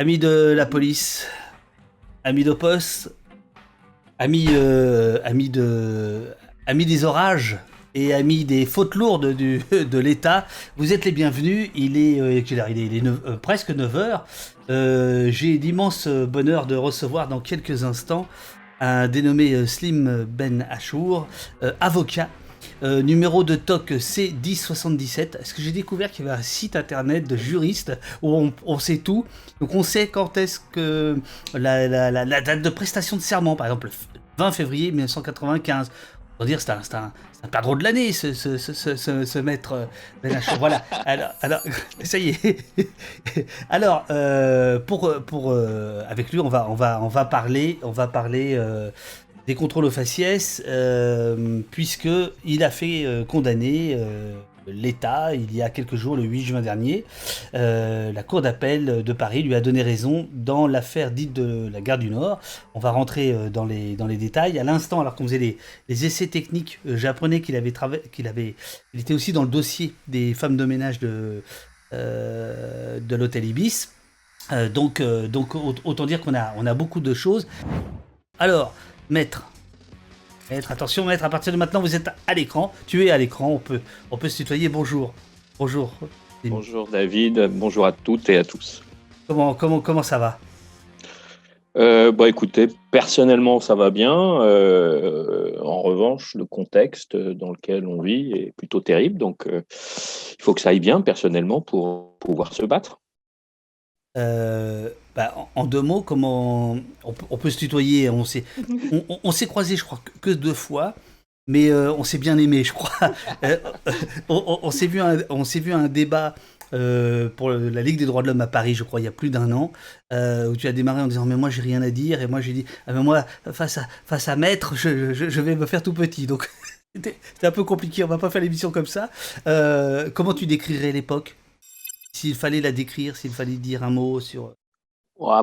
Amis de la police, amis de poste, amis, euh, amis, de, amis des orages et amis des fautes lourdes de l'État, vous êtes les bienvenus. Il est, euh, il est, euh, presque 9 heures. Euh, J'ai l'immense bonheur de recevoir dans quelques instants un dénommé Slim Ben Achour, avocat. Euh, numéro de TOC C1077. Est-ce que j'ai découvert qu'il y avait un site internet de juristes où on, sait tout? Donc on sait quand est-ce que la, date de prestation de serment, par exemple, le 20 février 1995. On va dire c'est un, c'est un, perdreau de l'année, ce, ce, maître euh. Voilà. Alors, ça y est. alors, euh, pour, avec lui, on va, parler, on va parler des contrôles aux faciès, euh, puisque il a fait euh, condamner euh, l'État il y a quelques jours, le 8 juin dernier. Euh, la Cour d'appel de Paris lui a donné raison dans l'affaire dite de la gare du Nord. On va rentrer dans les, dans les détails. À l'instant, alors qu'on faisait les, les essais techniques, j'apprenais qu'il avait, trava- qu'il avait, il était aussi dans le dossier des femmes de ménage de, de l'hôtel Ibis. Donc, donc aut- autant dire qu'on a, on a beaucoup de choses. Alors, maître, maître, attention, maître, à partir de maintenant, vous êtes à l'écran. Tu es à l'écran, on peut, on peut se tutoyer. Bonjour. Bonjour. Bonjour David, bonjour à toutes et à tous. Comment, comment, comment ça va? Euh, bah, écoutez, personnellement ça va bien. Euh, en revanche, le contexte dans lequel on vit est plutôt terrible, donc euh, il faut que ça aille bien personnellement pour pouvoir se battre. Bah, en, en deux mots, comment on, peut- on peut se tutoyer On s'est, on, s'est croisés, je crois, que, que deux fois, mais euh, on s'est bien aimé, je crois. Euh, euh, on s'est vu, un- on s'est vu un débat euh, pour la Ligue des droits de l'homme à Paris, je crois, il y a plus d'un an, euh, où tu as démarré en disant mais moi j'ai rien à dire, et moi j'ai dit ah, mais moi face à face à maître, je, je- je vais me faire tout petit, donc c'était c'était un peu compliqué. On va pas faire l'émission comme ça. Euh, comment tu décrirais l'époque? S'il fallait la décrire, s'il fallait dire un mot sur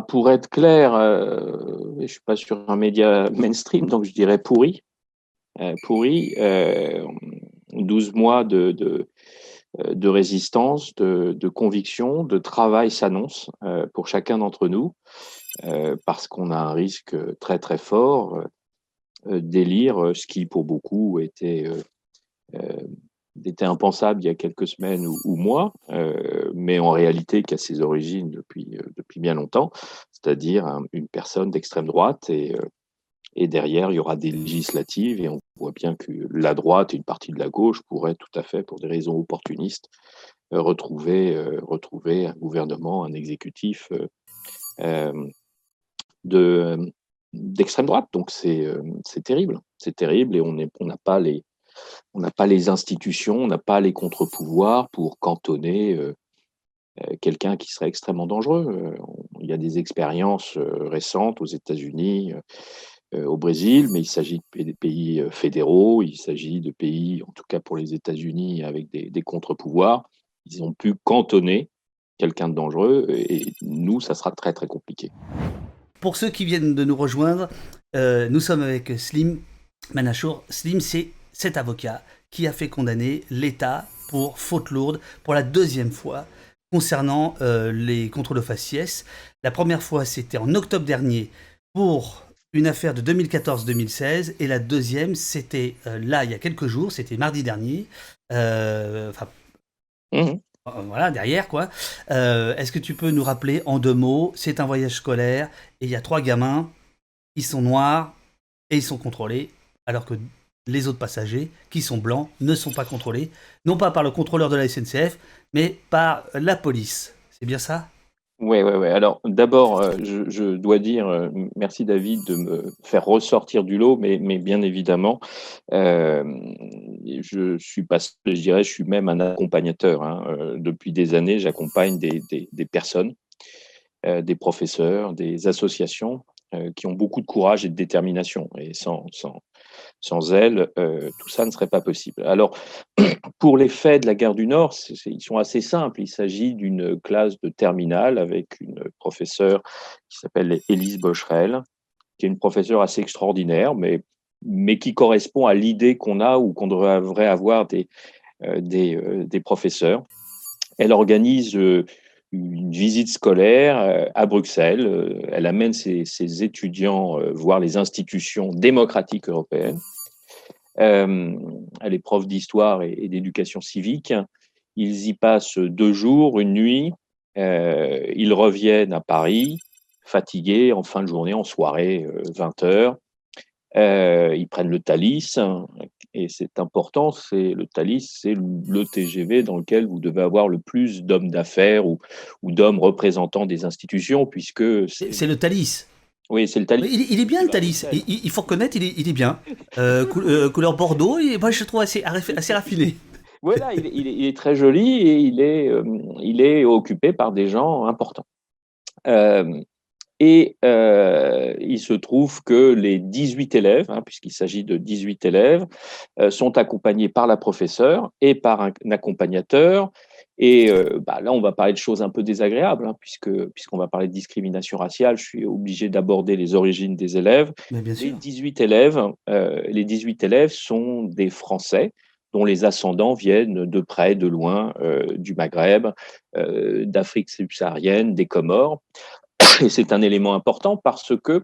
Pour être clair, euh, je suis pas sur un média mainstream, donc je dirais pourri. Euh, pourri, euh, 12 mois de, de, euh, de résistance, de, de conviction, de travail s'annoncent euh, pour chacun d'entre nous, euh, parce qu'on a un risque très très fort d'élire, ce qui pour beaucoup était, était impensable il y a quelques semaines ou, mois, euh, mais en réalité qui a ses origines depuis, euh, depuis bien longtemps, c'est-à-dire un- une personne d'extrême droite et, euh, et derrière il y aura des législatives et on voit bien que la droite et une partie de la gauche pourraient tout à fait, pour des raisons opportunistes, retrouver, retrouver un gouvernement, un exécutif de d'extrême droite. Donc c'est terrible, c'est terrible et on est- on n'a pas les on n'a pas les institutions, on n'a pas les contre-pouvoirs pour cantonner euh, euh, quelqu'un qui serait extrêmement dangereux. Euh, il y a des expériences récentes aux États-Unis, au Brésil, mais il s'agit de pays fédéraux, il s'agit de pays, en tout cas pour les États-Unis, avec des, contre-pouvoirs. Ils ont pu cantonner quelqu'un de dangereux et nous, ça sera très très compliqué. Pour ceux qui viennent de nous rejoindre, nous sommes avec Slim Manachour. Slim, c'est cet avocat qui a fait condamner l'État pour faute lourde pour la deuxième fois concernant euh, les contrôles aux faciès. La première fois, c'était en octobre dernier pour une affaire de 2014-2016 et la deuxième, c'était euh, là, il y a quelques jours, c'était mardi dernier. Euh, euh, voilà, derrière quoi. Est-ce que tu peux nous rappeler en deux mots C'est un voyage scolaire et il y a trois gamins, ils sont noirs et ils sont contrôlés, alors que les autres passagers, qui sont blancs, ne sont pas contrôlés, non pas par le contrôleur de la SNCF, mais par la police. C'est bien ça? Ouais, ouais, ouais. Alors, d'abord, euh, je, dois dire euh, merci David de me faire ressortir du lot, mais, bien évidemment, euh, je suis pas, je dirais, je suis même un accompagnateur. hein. Depuis des années, j'accompagne des, des, personnes, des professeurs, des associations qui ont beaucoup de courage et de détermination. Et sans, sans, sans elles, euh, tout ça ne serait pas possible. Alors, pour les faits de la gare du Nord, ils sont assez simples. Il s'agit d'une classe de terminale avec une professeure qui s'appelle Élise Bocherel, qui est une professeure assez extraordinaire, mais, mais qui correspond à l'idée qu'on a ou qu'on devrait avoir des, euh, euh, des professeurs. Elle organise une visite scolaire à Bruxelles. Elle amène ses, étudiants voir les institutions démocratiques européennes. elle est prof d'histoire et d'éducation civique. Ils y passent deux jours, une nuit. ils reviennent à Paris fatigués en fin de journée, en soirée, 20 euh, heures. Euh, ils prennent le Thalys, et c'est important, c'est le Thalys, c'est le TGV dans lequel vous devez avoir le plus d'hommes d'affaires ou, ou d'hommes représentants des institutions, puisque c'est le Thalys. Oui, c'est le Thalys. Il, est bien le Thalys. Il, faut reconnaître, il est, il est bien. Euh, couleur Bordeaux, et moi je le trouve assez, assez raffiné. Voilà, il, il, est très joli et il est, il est occupé par des gens importants. Et euh, il se trouve que les 18 élèves, hein, puisqu'il s'agit de 18 élèves, euh, sont accompagnés par la professeure et par un, accompagnateur. Et euh, bah, là, on va parler de choses un peu désagréables, hein, puisque puisqu'on va parler de discrimination raciale. Je suis obligé d'aborder les origines des élèves. bien Les 18 élèves, les 18 élèves sont des Français dont les ascendants viennent de près, de loin, du Maghreb, d'Afrique subsaharienne, des Comores. Et c'est un élément important parce que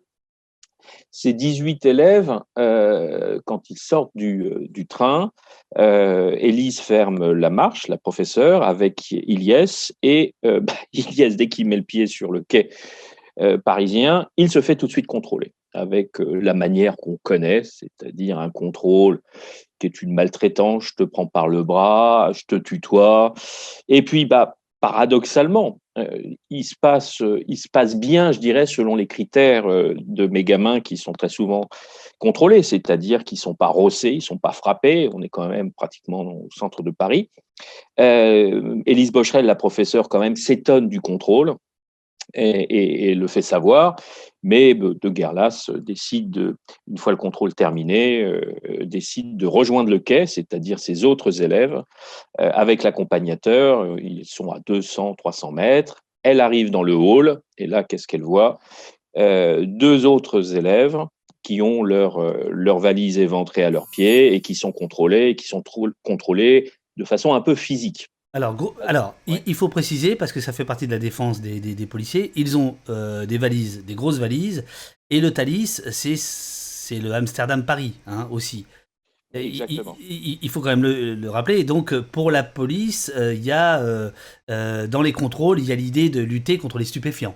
ces 18 élèves, euh, quand ils sortent du, euh, du train, euh, Élise ferme la marche, la professeure, avec Ilyes. Et euh, bah, Ilyes, dès qu'il met le pied sur le quai parisien, il se fait tout de suite contrôler avec la manière qu'on connaît, c'est-à-dire un contrôle qui est une maltraitance, je te prends par le bras, je te tutoie. Et puis, bah, paradoxalement, euh, il, se passe, il se passe bien, je dirais, selon les critères euh, de mes gamins qui sont très souvent contrôlés, c'est-à-dire qu'ils ne sont pas rossés, ils ne sont pas frappés. On est quand même pratiquement au centre de Paris. Euh, Élise Bocherel, la professeure, quand même, s'étonne du contrôle et, le fait savoir. Mais De Guerlas décide, de, une fois le contrôle terminé, euh, décide de rejoindre le quai, c'est-à-dire ses autres élèves, euh, avec l'accompagnateur. Ils sont à 200, 300 mètres. Elle arrive dans le hall, et là, qu'est-ce qu'elle voit? Euh, Deux autres élèves qui ont leur, leur valise éventrée à leurs pieds et qui sont contrôlés, qui sont contrôlés de façon un peu physique. Alors, alors il, faut préciser, parce que ça fait partie de la défense des, policiers, ils ont euh, des valises, des grosses valises, et le Thalys, c'est le Amsterdam-Paris hein, aussi. Exactement. Il, faut quand même le, rappeler. Et donc, pour la police, euh, il y a, euh, dans les contrôles, il y a l'idée de lutter contre les stupéfiants.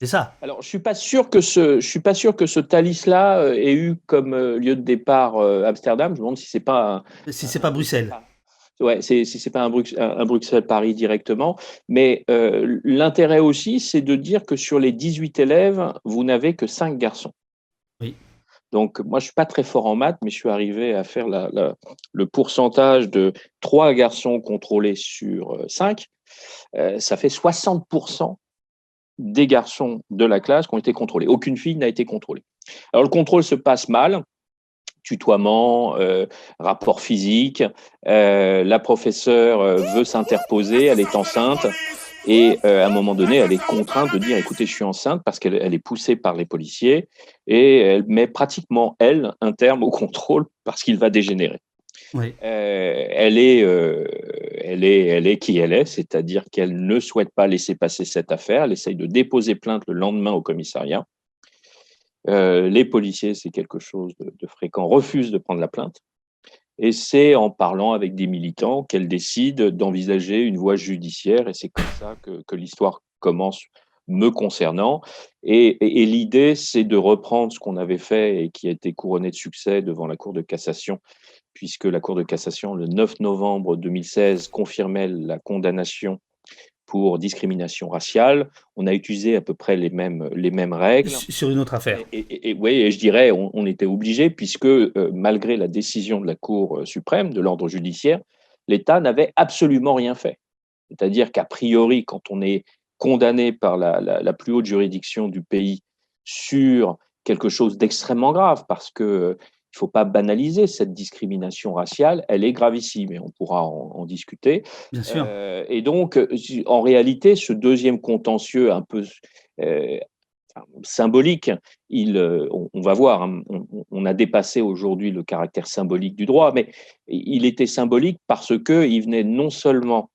C'est ça. Alors, je suis pas sûr que ce, je suis pas sûr que ce Thalys-là ait eu comme lieu de départ Amsterdam. Je me demande si c'est pas. Si c'est pas Bruxelles. Ouais, c'est c'est pas un, Bruxelles Paris directement, mais euh, l'intérêt aussi, c'est de dire que sur les 18 élèves, vous n'avez que 5 garçons. Oui. Donc moi, je suis pas très fort en maths, mais je suis arrivé à faire la, le pourcentage de 3 garçons contrôlés sur 5. Euh, ça fait 60% des garçons de la classe qui ont été contrôlés. Aucune fille n'a été contrôlée. Alors le contrôle se passe mal tutoiement, euh, rapport physique. Euh, la professeure euh, veut s'interposer, elle est enceinte. Et à un moment donné, elle est contrainte de dire, écoutez, je suis enceinte parce qu'elle elle est poussée par les policiers et elle met pratiquement, elle, un terme au contrôle parce qu'il va dégénérer. elle, est, elle, est, elle est qui elle est, c'est-à-dire qu'elle ne souhaite pas laisser passer cette affaire. Elle essaye de déposer plainte le lendemain au commissariat. Euh, les policiers, c'est quelque chose de, fréquent, refusent de prendre la plainte. Et c'est en parlant avec des militants qu'elle décide d'envisager une voie judiciaire. Et c'est comme ça que, l'histoire commence me concernant. Et, l'idée, c'est de reprendre ce qu'on avait fait et qui a été couronné de succès devant la Cour de cassation, puisque la Cour de cassation, le 9 novembre 2016, confirmait la condamnation pour discrimination raciale. On a utilisé à peu près les mêmes, les mêmes règles. Sur une autre affaire. Et, oui, et je dirais, on, était obligé, puisque euh, malgré la décision de la Cour euh, suprême, de l'ordre judiciaire, l'État n'avait absolument rien fait. C'est-à-dire qu'a priori, quand on est condamné par la, la, plus haute juridiction du pays sur quelque chose d'extrêmement grave, parce que il ne faut pas banaliser cette discrimination raciale, elle est gravissime et on pourra en, discuter. Bien sûr. Euh, et donc, en réalité, ce deuxième contentieux un peu euh, symbolique, il, euh, on, va voir, hein, on, a dépassé aujourd'hui le caractère symbolique du droit, mais il était symbolique parce qu'il venait non seulement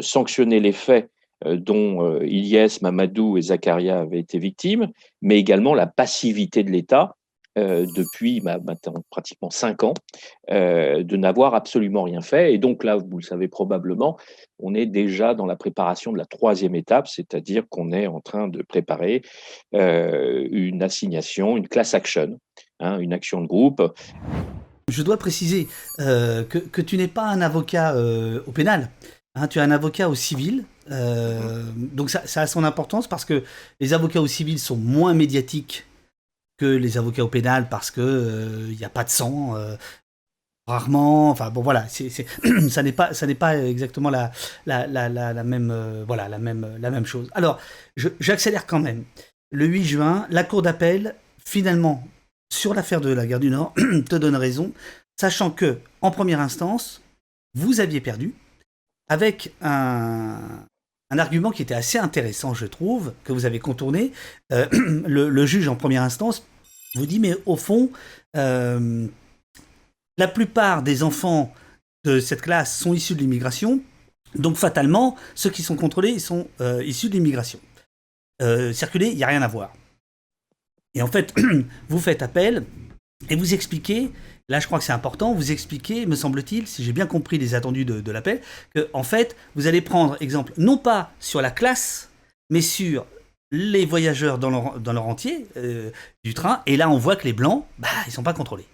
sanctionner les faits dont Ilyes, Mamadou et Zakaria avaient été victimes, mais également la passivité de l'État euh, depuis bah, maintenant pratiquement cinq ans, euh, de n'avoir absolument rien fait. Et donc là, vous le savez probablement, on est déjà dans la préparation de la troisième étape, c'est-à-dire qu'on est en train de préparer euh, une assignation, une class action, hein, une action de groupe. Je dois préciser que, que, tu n'es pas un avocat au pénal. Hein, tu es un avocat au civil, donc ça, ça, a son importance parce que les avocats au civil sont moins médiatiques que les avocats au pénal parce que il euh, n'y a pas de sang. Euh, rarement, enfin bon voilà, ça n'est pas ça n'est pas exactement la, même euh, voilà la même la même chose. Alors j'accélère quand même. Le 8 juin, la cour d'appel finalement sur l'affaire de la guerre du Nord te donne raison, sachant que en première instance vous aviez perdu avec un, un argument qui était assez intéressant, je trouve, que vous avez contourné. Euh, le, juge en première instance vous dit, mais au fond, euh, la plupart des enfants de cette classe sont issus de l'immigration, donc fatalement, ceux qui sont contrôlés sont euh, issus de l'immigration. circuler, il n'y a rien à voir. Et en fait, vous faites appel et vous expliquez Là, je crois que c'est important. Vous expliquez, me semble-t-il, si j'ai bien compris les attendus de, l'appel, que en fait, vous allez prendre exemple non pas sur la classe, mais sur les voyageurs dans leur, entier euh, du train. Et là, on voit que les blancs, bah, ils sont pas contrôlés.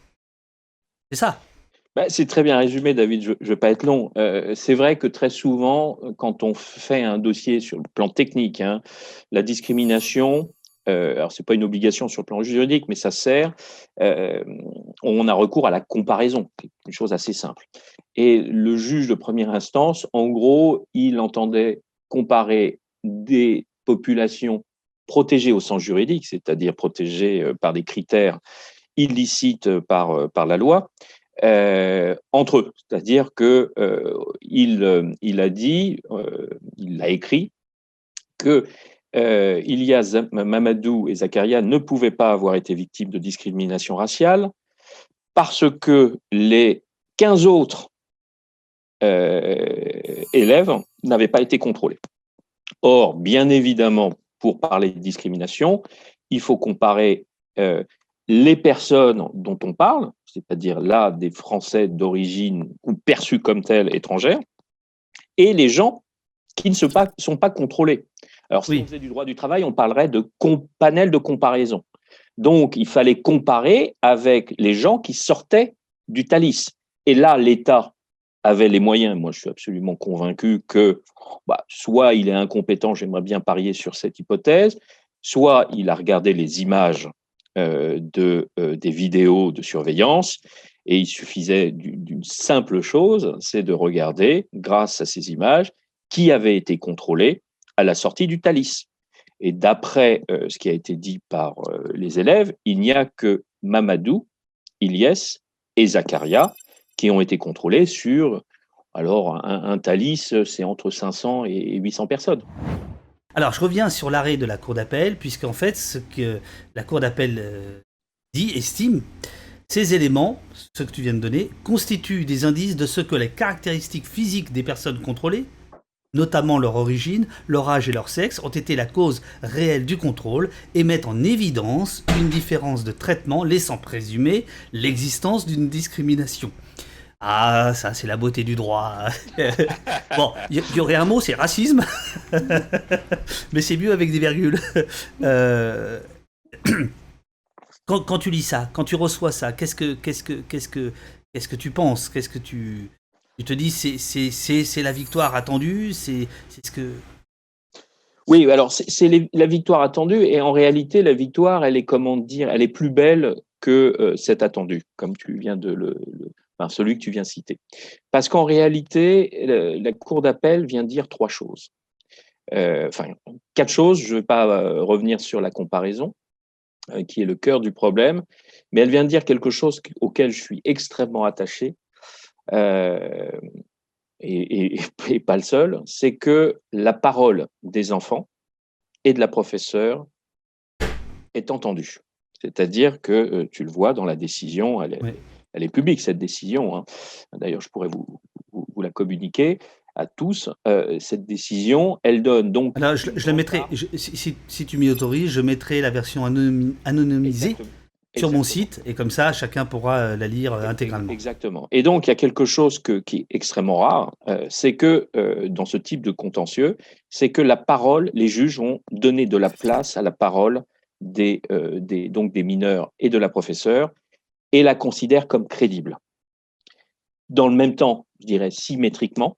C'est ça. Bah, c'est très bien résumé, David. Je ne vais pas être long. Euh, c'est vrai que très souvent, quand on fait un dossier sur le plan technique, hein, la discrimination, euh, alors c'est pas une obligation sur le plan juridique, mais ça sert. Euh, on a recours à la comparaison, une chose assez simple. Et le juge de première instance, en gros, il entendait comparer des populations protégées au sens juridique, c'est-à-dire protégées euh, par des critères illicites par, par la loi, entre eux. C'est-à-dire que il, il a dit, il a écrit que euh, Ilias, Mamadou et Zakaria ne pouvaient pas avoir été victimes de discrimination raciale parce que les 15 autres euh, élèves n'avaient pas été contrôlés. Or, bien évidemment, pour parler de discrimination, il faut comparer euh, les personnes dont on parle, c'est-à-dire là des Français d'origine ou perçus comme tels étrangères, et les gens qui ne sont pas contrôlés. Alors, si on faisait du droit du travail, on parlerait de panel de comparaison. Donc, il fallait comparer avec les gens qui sortaient du Thalys. Et là, l'État avait les moyens. Moi, je suis absolument convaincu que bah, soit il est incompétent, j'aimerais bien parier sur cette hypothèse, soit il a regardé les images euh, de, euh, des vidéos de surveillance et il suffisait d'une simple chose, c'est de regarder, grâce à ces images, qui avait été contrôlé à la sortie du Thalys. Et d'après euh, ce qui a été dit par euh, les élèves, il n'y a que Mamadou, Ilyes et Zakaria qui ont été contrôlés sur, alors un, Thalys, c'est entre 500 et 800 personnes. Alors je reviens sur l'arrêt de la Cour d'appel, puisqu'en fait ce que la Cour d'appel euh, dit, estime, ces éléments, ce que tu viens de donner, constituent des indices de ce que les caractéristiques physiques des personnes contrôlées notamment leur origine, leur âge et leur sexe, ont été la cause réelle du contrôle et mettent en évidence une différence de traitement laissant présumer l'existence d'une discrimination. Ah, ça, c'est la beauté du droit. bon, il y, aurait un mot, c'est racisme. Mais c'est mieux avec des virgules. Euh, quand, quand, tu lis ça, quand tu reçois ça, qu'est-ce que, qu'est-ce que, qu'est-ce que, qu'est-ce que tu penses Qu'est-ce que tu, tu te dis c'est la victoire attendue, c'est ce que. Oui, alors c'est la victoire attendue et en réalité la victoire, elle est comment dire, elle est plus belle que euh, cette attendue, comme tu viens de le, celui que tu viens citer. Parce qu'en réalité, la, cour d'appel vient dire trois choses. Euh, enfin, quatre choses. Je ne vais pas euh, revenir sur la comparaison, qui est le cœur du problème, mais elle vient dire quelque chose auquel je suis extrêmement attaché, euh, et, pas le seul, c'est que la parole des enfants et de la professeure est entendue. C'est-à-dire que euh, tu le vois dans la décision, elle est, elle est publique cette décision. Hein. D'ailleurs, je pourrais vous, vous, la communiquer. à tous, cette décision, elle donne donc. Alors, je, la mettrai, si, tu m'y autorises, je mettrai la version anonymisée sur mon site, et comme ça, chacun pourra euh, la lire euh, intégralement. Exactement. Et donc, il y a quelque chose que, qui est extrêmement rare, euh, c'est que dans ce type de contentieux, c'est que la parole, les juges vont donner de la place à la parole des, des, donc des mineurs et de la professeure, et la considèrent comme crédible. Dans le même temps, je dirais symétriquement,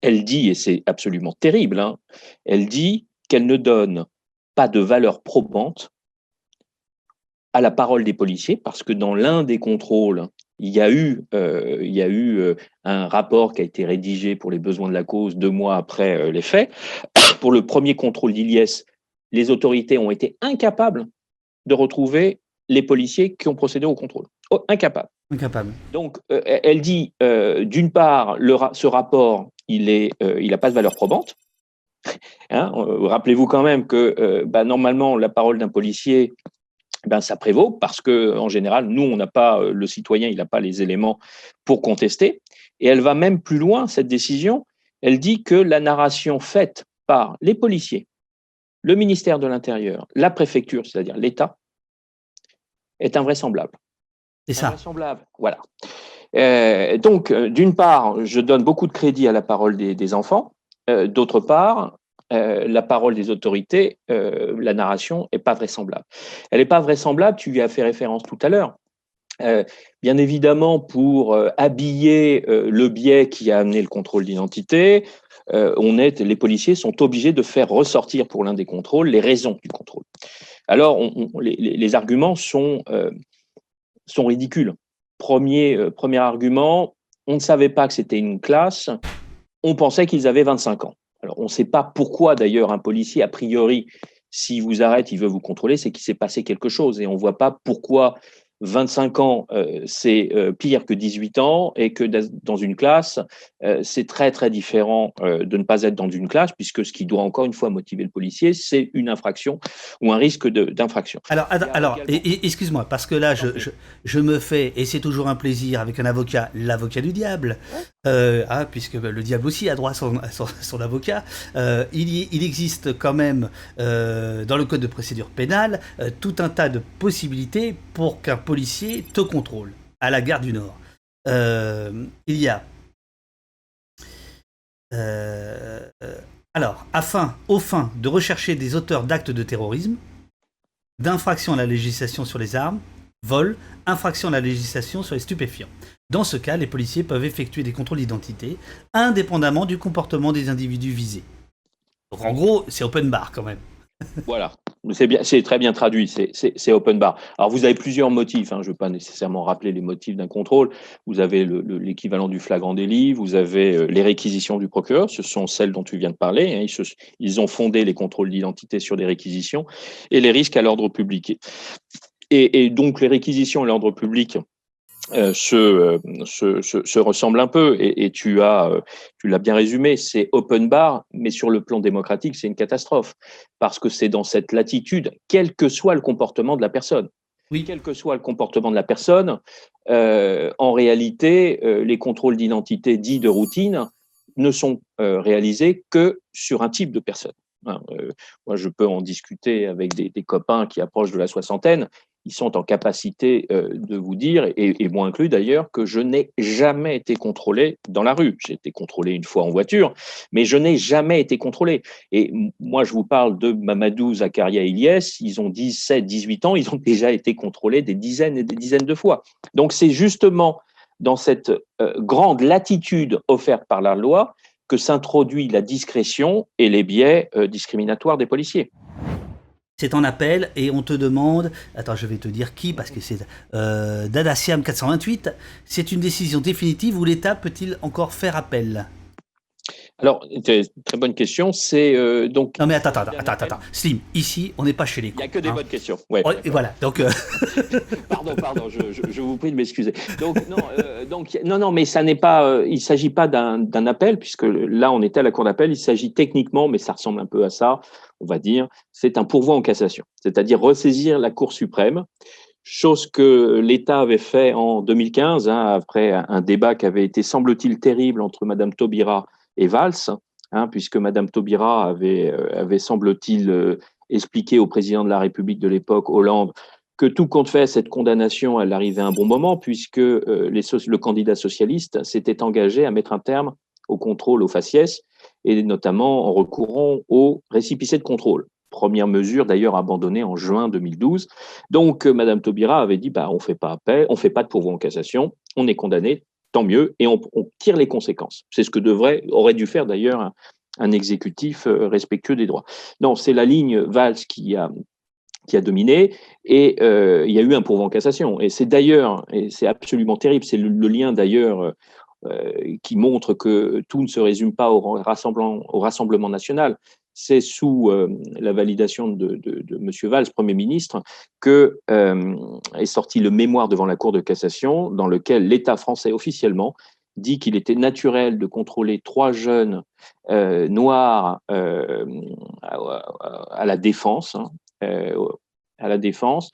elle dit, et c'est absolument terrible, hein, elle dit qu'elle ne donne pas de valeur probante à la parole des policiers, parce que dans l'un des contrôles, il y a eu, euh, il y a eu euh, un rapport qui a été rédigé pour les besoins de la cause deux mois après euh, les faits. Pour le premier contrôle d'Iliès, les autorités ont été incapables de retrouver les policiers qui ont procédé au contrôle. Oh, incapables. Incapable. Donc, elle dit, d'une part, le, ce rapport, il n'a pas de valeur probante. Hein, rappelez-vous quand même que bah, normalement, la parole d'un policier, ben, ça prévaut parce que en général, nous, on n'a pas euh, le citoyen, il n'a pas les éléments pour contester. Et elle va même plus loin cette décision. Elle dit que la narration faite par les policiers, le ministère de l'Intérieur, la préfecture, c'est-à-dire l'État, est invraisemblable. C'est ça. Invraisemblable. Voilà. Euh, donc, euh, d'une part, je donne beaucoup de crédit à la parole des, enfants. D'autre part, euh, la parole des autorités, euh, la narration n'est pas vraisemblable. Elle n'est pas vraisemblable, tu lui as fait référence tout à l'heure. Euh, bien évidemment, pour habiller le biais qui a amené le contrôle d'identité, on est, les policiers sont obligés de faire ressortir pour l'un des contrôles les raisons du contrôle. Alors, les, arguments sont, sont ridicules. Premier, premier argument, on ne savait pas que c'était une classe, on pensait qu'ils avaient 25 ans. Alors, on ne sait pas pourquoi, d'ailleurs, un policier, a priori, s'il vous arrête, il veut vous contrôler, c'est qu'il s'est passé quelque chose. Et on ne voit pas pourquoi 25 ans, euh, c'est euh, pire que 18 ans et que dans une classe, euh, c'est très très différent de ne pas être dans une classe puisque ce qui doit encore une fois motiver le policier, c'est une infraction ou un risque d'infraction. Alors, alors excuse-moi, parce que là, je, je, me fais, et c'est toujours un plaisir avec un avocat, l'avocat du diable, ah, puisque le diable aussi a droit à son, son, avocat, il, il, existe quand même dans le code de procédure pénale tout un tas de possibilités pour qu'un policiers te contrôle à la gare du Nord. Euh, il y a. Euh, alors, afin, au fin de rechercher des auteurs d'actes de terrorisme, d'infraction à la législation sur les armes, vol, infraction à la législation sur les stupéfiants. Dans ce cas, les policiers peuvent effectuer des contrôles d'identité indépendamment du comportement des individus visés. Donc en gros, c'est open bar quand même. Voilà, c'est très bien traduit, c'est open bar. Alors vous avez plusieurs motifs, hein, je ne veux pas nécessairement rappeler les motifs d'un contrôle. Vous avez l'équivalent du flagrant délit, vous avez euh, les réquisitions du procureur, ce sont celles dont tu viens de parler. Hein. ils, ont fondé les contrôles d'identité sur des réquisitions et les risques à l'ordre public. Et, donc les réquisitions à l'ordre public, euh, se, se, se, ressemblent un peu. Et, et tu as euh, tu l'as bien résumé c'est open bar mais sur le plan démocratique c'est une catastrophe. Parce que c'est dans cette latitude quel que soit le comportement de la personne. Oui. quel que soit le comportement de la personne euh, en réalité euh, les contrôles d'identité dits de routine ne sont réalisés que sur un type de personne. Hein, moi, je peux en discuter avec des, des, copains qui approchent de la soixantaine ils sont en capacité euh, de vous dire, et, moi inclus d'ailleurs, que je n'ai jamais été contrôlé dans la rue. J'ai été contrôlé une fois en voiture, mais je n'ai jamais été contrôlé. Et moi, je vous parle de Mamadou, Zakaria, Ilyes, ils ont 17, 18 ans, ils ont déjà été contrôlés des dizaines et des dizaines de fois. Donc c'est justement dans cette euh, grande latitude offerte par la loi que s'introduit la discrétion et les biais euh, discriminatoires des policiers c'est en appel et on te demande, attends je vais te dire qui parce que c'est euh, Dadaciam 428, c'est une décision définitive où l'État peut-il encore faire appel? Alors, très bonne question. C'est euh, donc. Non mais attends, attends, attends, attends, Slim, ici, on n'est pas chez les. Il n'y a que des hein. bonnes questions. Ouais. et voilà. Donc. Euh, pardon, pardon. Je, vous prie de m'excuser. Donc non, donc non, non, mais ça n'est pas. il s'agit pas d'un appel puisque là, on était à la cour d'appel. Il s'agit techniquement, mais ça ressemble un peu à ça, on va dire, c'est un pourvoi en cassation, c'est-à-dire ressaisir la Cour suprême, chose que l'État avait fait en 2015, hein, après un débat qui avait été, semble-t-il, terrible entre Madame Taubira et Valls, hein, puisque Madame Taubira avait, avait semble-t-il, expliqué au président de la République de l'époque, Hollande, que tout compte fait, cette condamnation, elle arrivait à un bon moment, puisque les, le candidat socialiste s'était engagé à mettre un terme au contrôle au faciès, et notamment en recourant au récipicé de contrôle. Première mesure d'ailleurs abandonnée en juin 2012. Donc, euh, Madame Taubira avait dit bah, on ne fait pas appel, on ne fait pas de pourvoi en cassation, on est condamné, tant mieux, et on, tire les conséquences. C'est ce que devrait, aurait dû faire d'ailleurs un, exécutif euh, respectueux des droits. Non, c'est la ligne Valls qui a, dominé, et euh, il y a eu un pourvoi en cassation. Et c'est d'ailleurs, et c'est absolument terrible, c'est le, lien d'ailleurs qui montre que tout ne se résume pas au rassemblement national c'est sous euh, la validation de, de, M. Valls, Premier ministre, que euh, est sorti le mémoire devant la Cour de cassation dans lequel l'État français officiellement dit qu'il était naturel de contrôler trois jeunes euh, noirs à, la défense, hein, à la défense,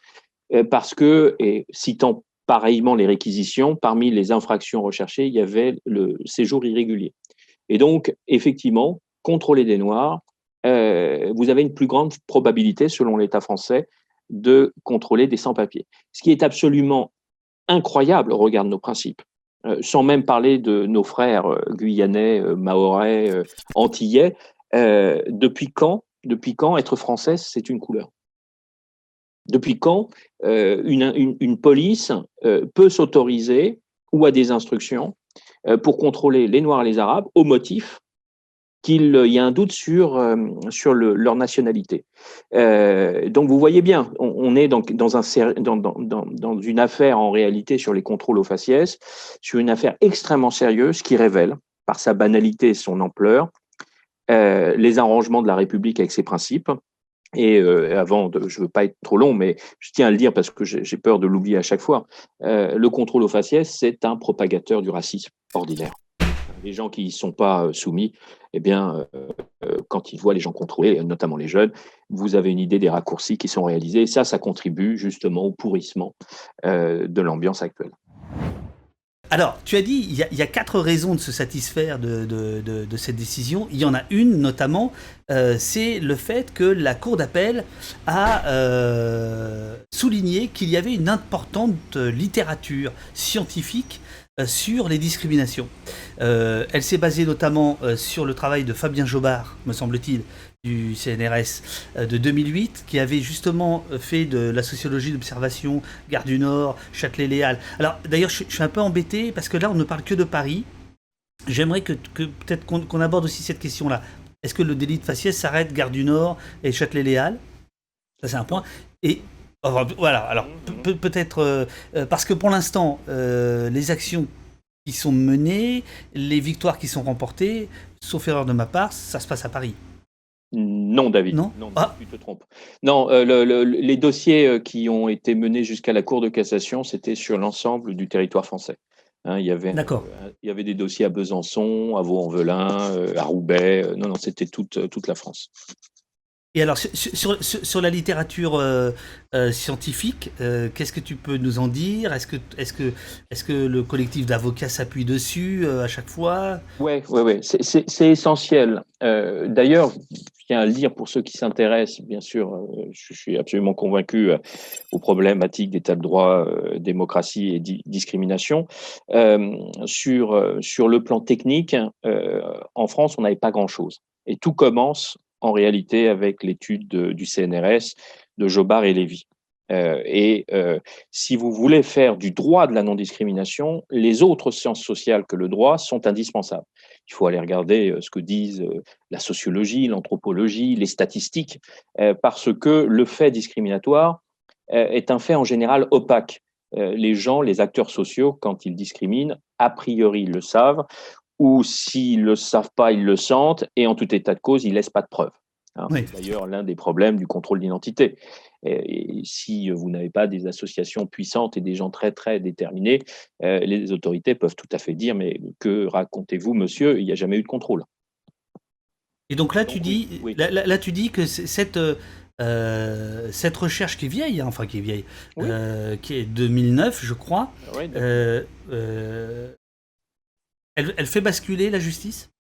parce que, citant pareillement les réquisitions, parmi les infractions recherchées, il y avait le séjour irrégulier. Et donc, effectivement, contrôler des Noirs, euh, vous avez une plus grande probabilité, selon l'État français, de contrôler des sans-papiers. Ce qui est absolument incroyable au regard de nos principes. Euh, sans même parler de nos frères euh, guyanais, mahorais, antillais. depuis quand, depuis quand être français, c'est une couleur? Depuis quand une, une, police peut s'autoriser ou a des instructions pour contrôler les Noirs et les Arabes au motif qu'il y a un doute sur, euh, sur leur nationalité. Euh, donc vous voyez bien, on, est dans, dans, une affaire en réalité sur les contrôles aux faciès, sur une affaire extrêmement sérieuse qui révèle, par sa banalité et son ampleur, euh, les arrangements de la République avec ses principes. Et avant, je ne veux pas être trop long, mais je tiens à le dire parce que j'ai peur de l'oublier à chaque fois, le contrôle aux faciès, c'est un propagateur du racisme ordinaire les gens qui ne sont pas euh, soumis, eh bien, euh, euh, quand ils voient les gens contrôlés, notamment les jeunes, vous avez une idée des raccourcis qui sont réalisés. Ça, ça contribue justement au pourrissement de l'ambiance actuelle. Alors, tu as dit, il y, a, quatre raisons de se satisfaire de, cette décision. Il y en a une, notamment, c'est le fait que la Cour d'appel a souligné qu'il y avait une importante littérature scientifique sur les discriminations. Euh, elle s'est basée notamment euh, sur le travail de Fabien Jobard, me semble-t-il, du CNRS de 2008, qui avait justement fait de la sociologie d'observation Gare du Nord, Châtelet-Léal. Alors d'ailleurs, je, suis un peu embêté parce que là, on ne parle que de Paris. J'aimerais que, peut-être qu'on aborde aussi cette question-là. Est-ce que le délit de faciès s'arrête Gare du Nord et Châtelet-Léal? Ça, c'est un point. Et voilà, alors peut-être euh, euh, parce que pour l'instant, euh, les actions qui sont menées, les victoires qui sont remportées, sauf erreur de ma part, ça se passe à Paris. Non, David. Non, ah. tu te trompes. Non, les dossiers qui ont été menés jusqu'à la Cour de cassation, c'était sur l'ensemble du territoire français. Hein, il, y avait, il y avait des dossiers à Besançon, à Vaux-en-Velin, à Roubaix. non, non, c'était toute, toute la France. Et alors, sur, la littérature euh, euh, scientifique, euh, qu'est-ce que tu peux nous en dire? Est-ce que, le collectif d'avocats s'appuie dessus à chaque fois? Oui, ouais, ouais. c'est essentiel. D'ailleurs, je tiens à le dire pour ceux qui s'intéressent, bien sûr, je suis absolument convaincu aux problématiques d'état de droit, démocratie et discrimination. sur le plan technique, en France, on n'avait pas grand-chose. Et tout commence en réalité avec l'étude du CNRS de Jobard et Lévy. Euh, et euh, si vous voulez faire du droit de la non-discrimination, les autres sciences sociales que le droit sont indispensables. Il faut aller regarder euh, ce que disent la sociologie, l'anthropologie, les statistiques, parce que le fait discriminatoire est un fait en général opaque. les gens, les acteurs sociaux, quand ils discriminent, a priori, ils le savent, ou s'ils ne le savent pas, ils le sentent, et en tout état de cause, ils ne laissent pas de preuves. Hein. C'est d'ailleurs l'un des problèmes du contrôle d'identité. Et, si vous n'avez pas des associations puissantes et des gens très très déterminés, euh, les autorités peuvent tout à fait dire mais que racontez-vous, monsieur Il n'y a jamais eu de contrôle. Et donc là, tu dis, Là, tu dis que cette euh, cette recherche qui est vieille, hein, enfin qui est vieille, euh, qui est 2009, je crois, elle, fait basculer la justice?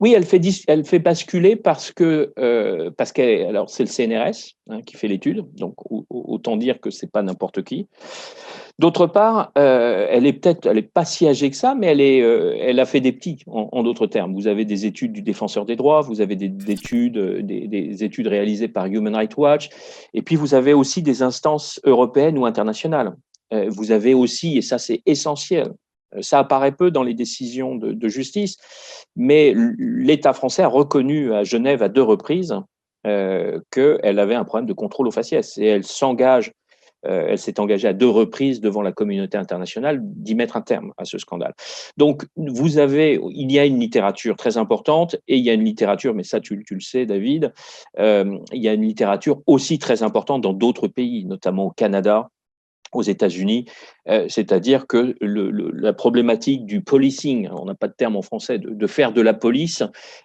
Oui, elle fait, elle fait basculer parce que, euh, c'est le CNRS hein, qui fait l'étude, donc autant dire que c'est pas n'importe qui. D'autre part, euh, elle est peut-être, elle est pas si âgée que ça, mais elle est, euh, elle a fait des petits, en, d'autres termes. Vous avez des études du défenseur des droits, vous avez des, études, des, des, études réalisées par Human Rights Watch, et puis vous avez aussi des instances européennes ou internationales. vous avez aussi, et ça c'est essentiel, ça apparaît peu dans les décisions de, justice, mais l'État français a reconnu à Genève à deux reprises euh, qu'elle avait un problème de contrôle aux faciès et elle s'engage, euh, elle s'est engagée à deux reprises devant la communauté internationale d'y mettre un terme à ce scandale. Donc, vous avez, il y a une littérature très importante et il y a une littérature, mais ça tu le sais, David, il y a une littérature aussi très importante dans d'autres pays, notamment au Canada, aux États-Unis, euh, c'est-à-dire que la problématique du policing, on n'a pas de terme en français, de, faire de la police,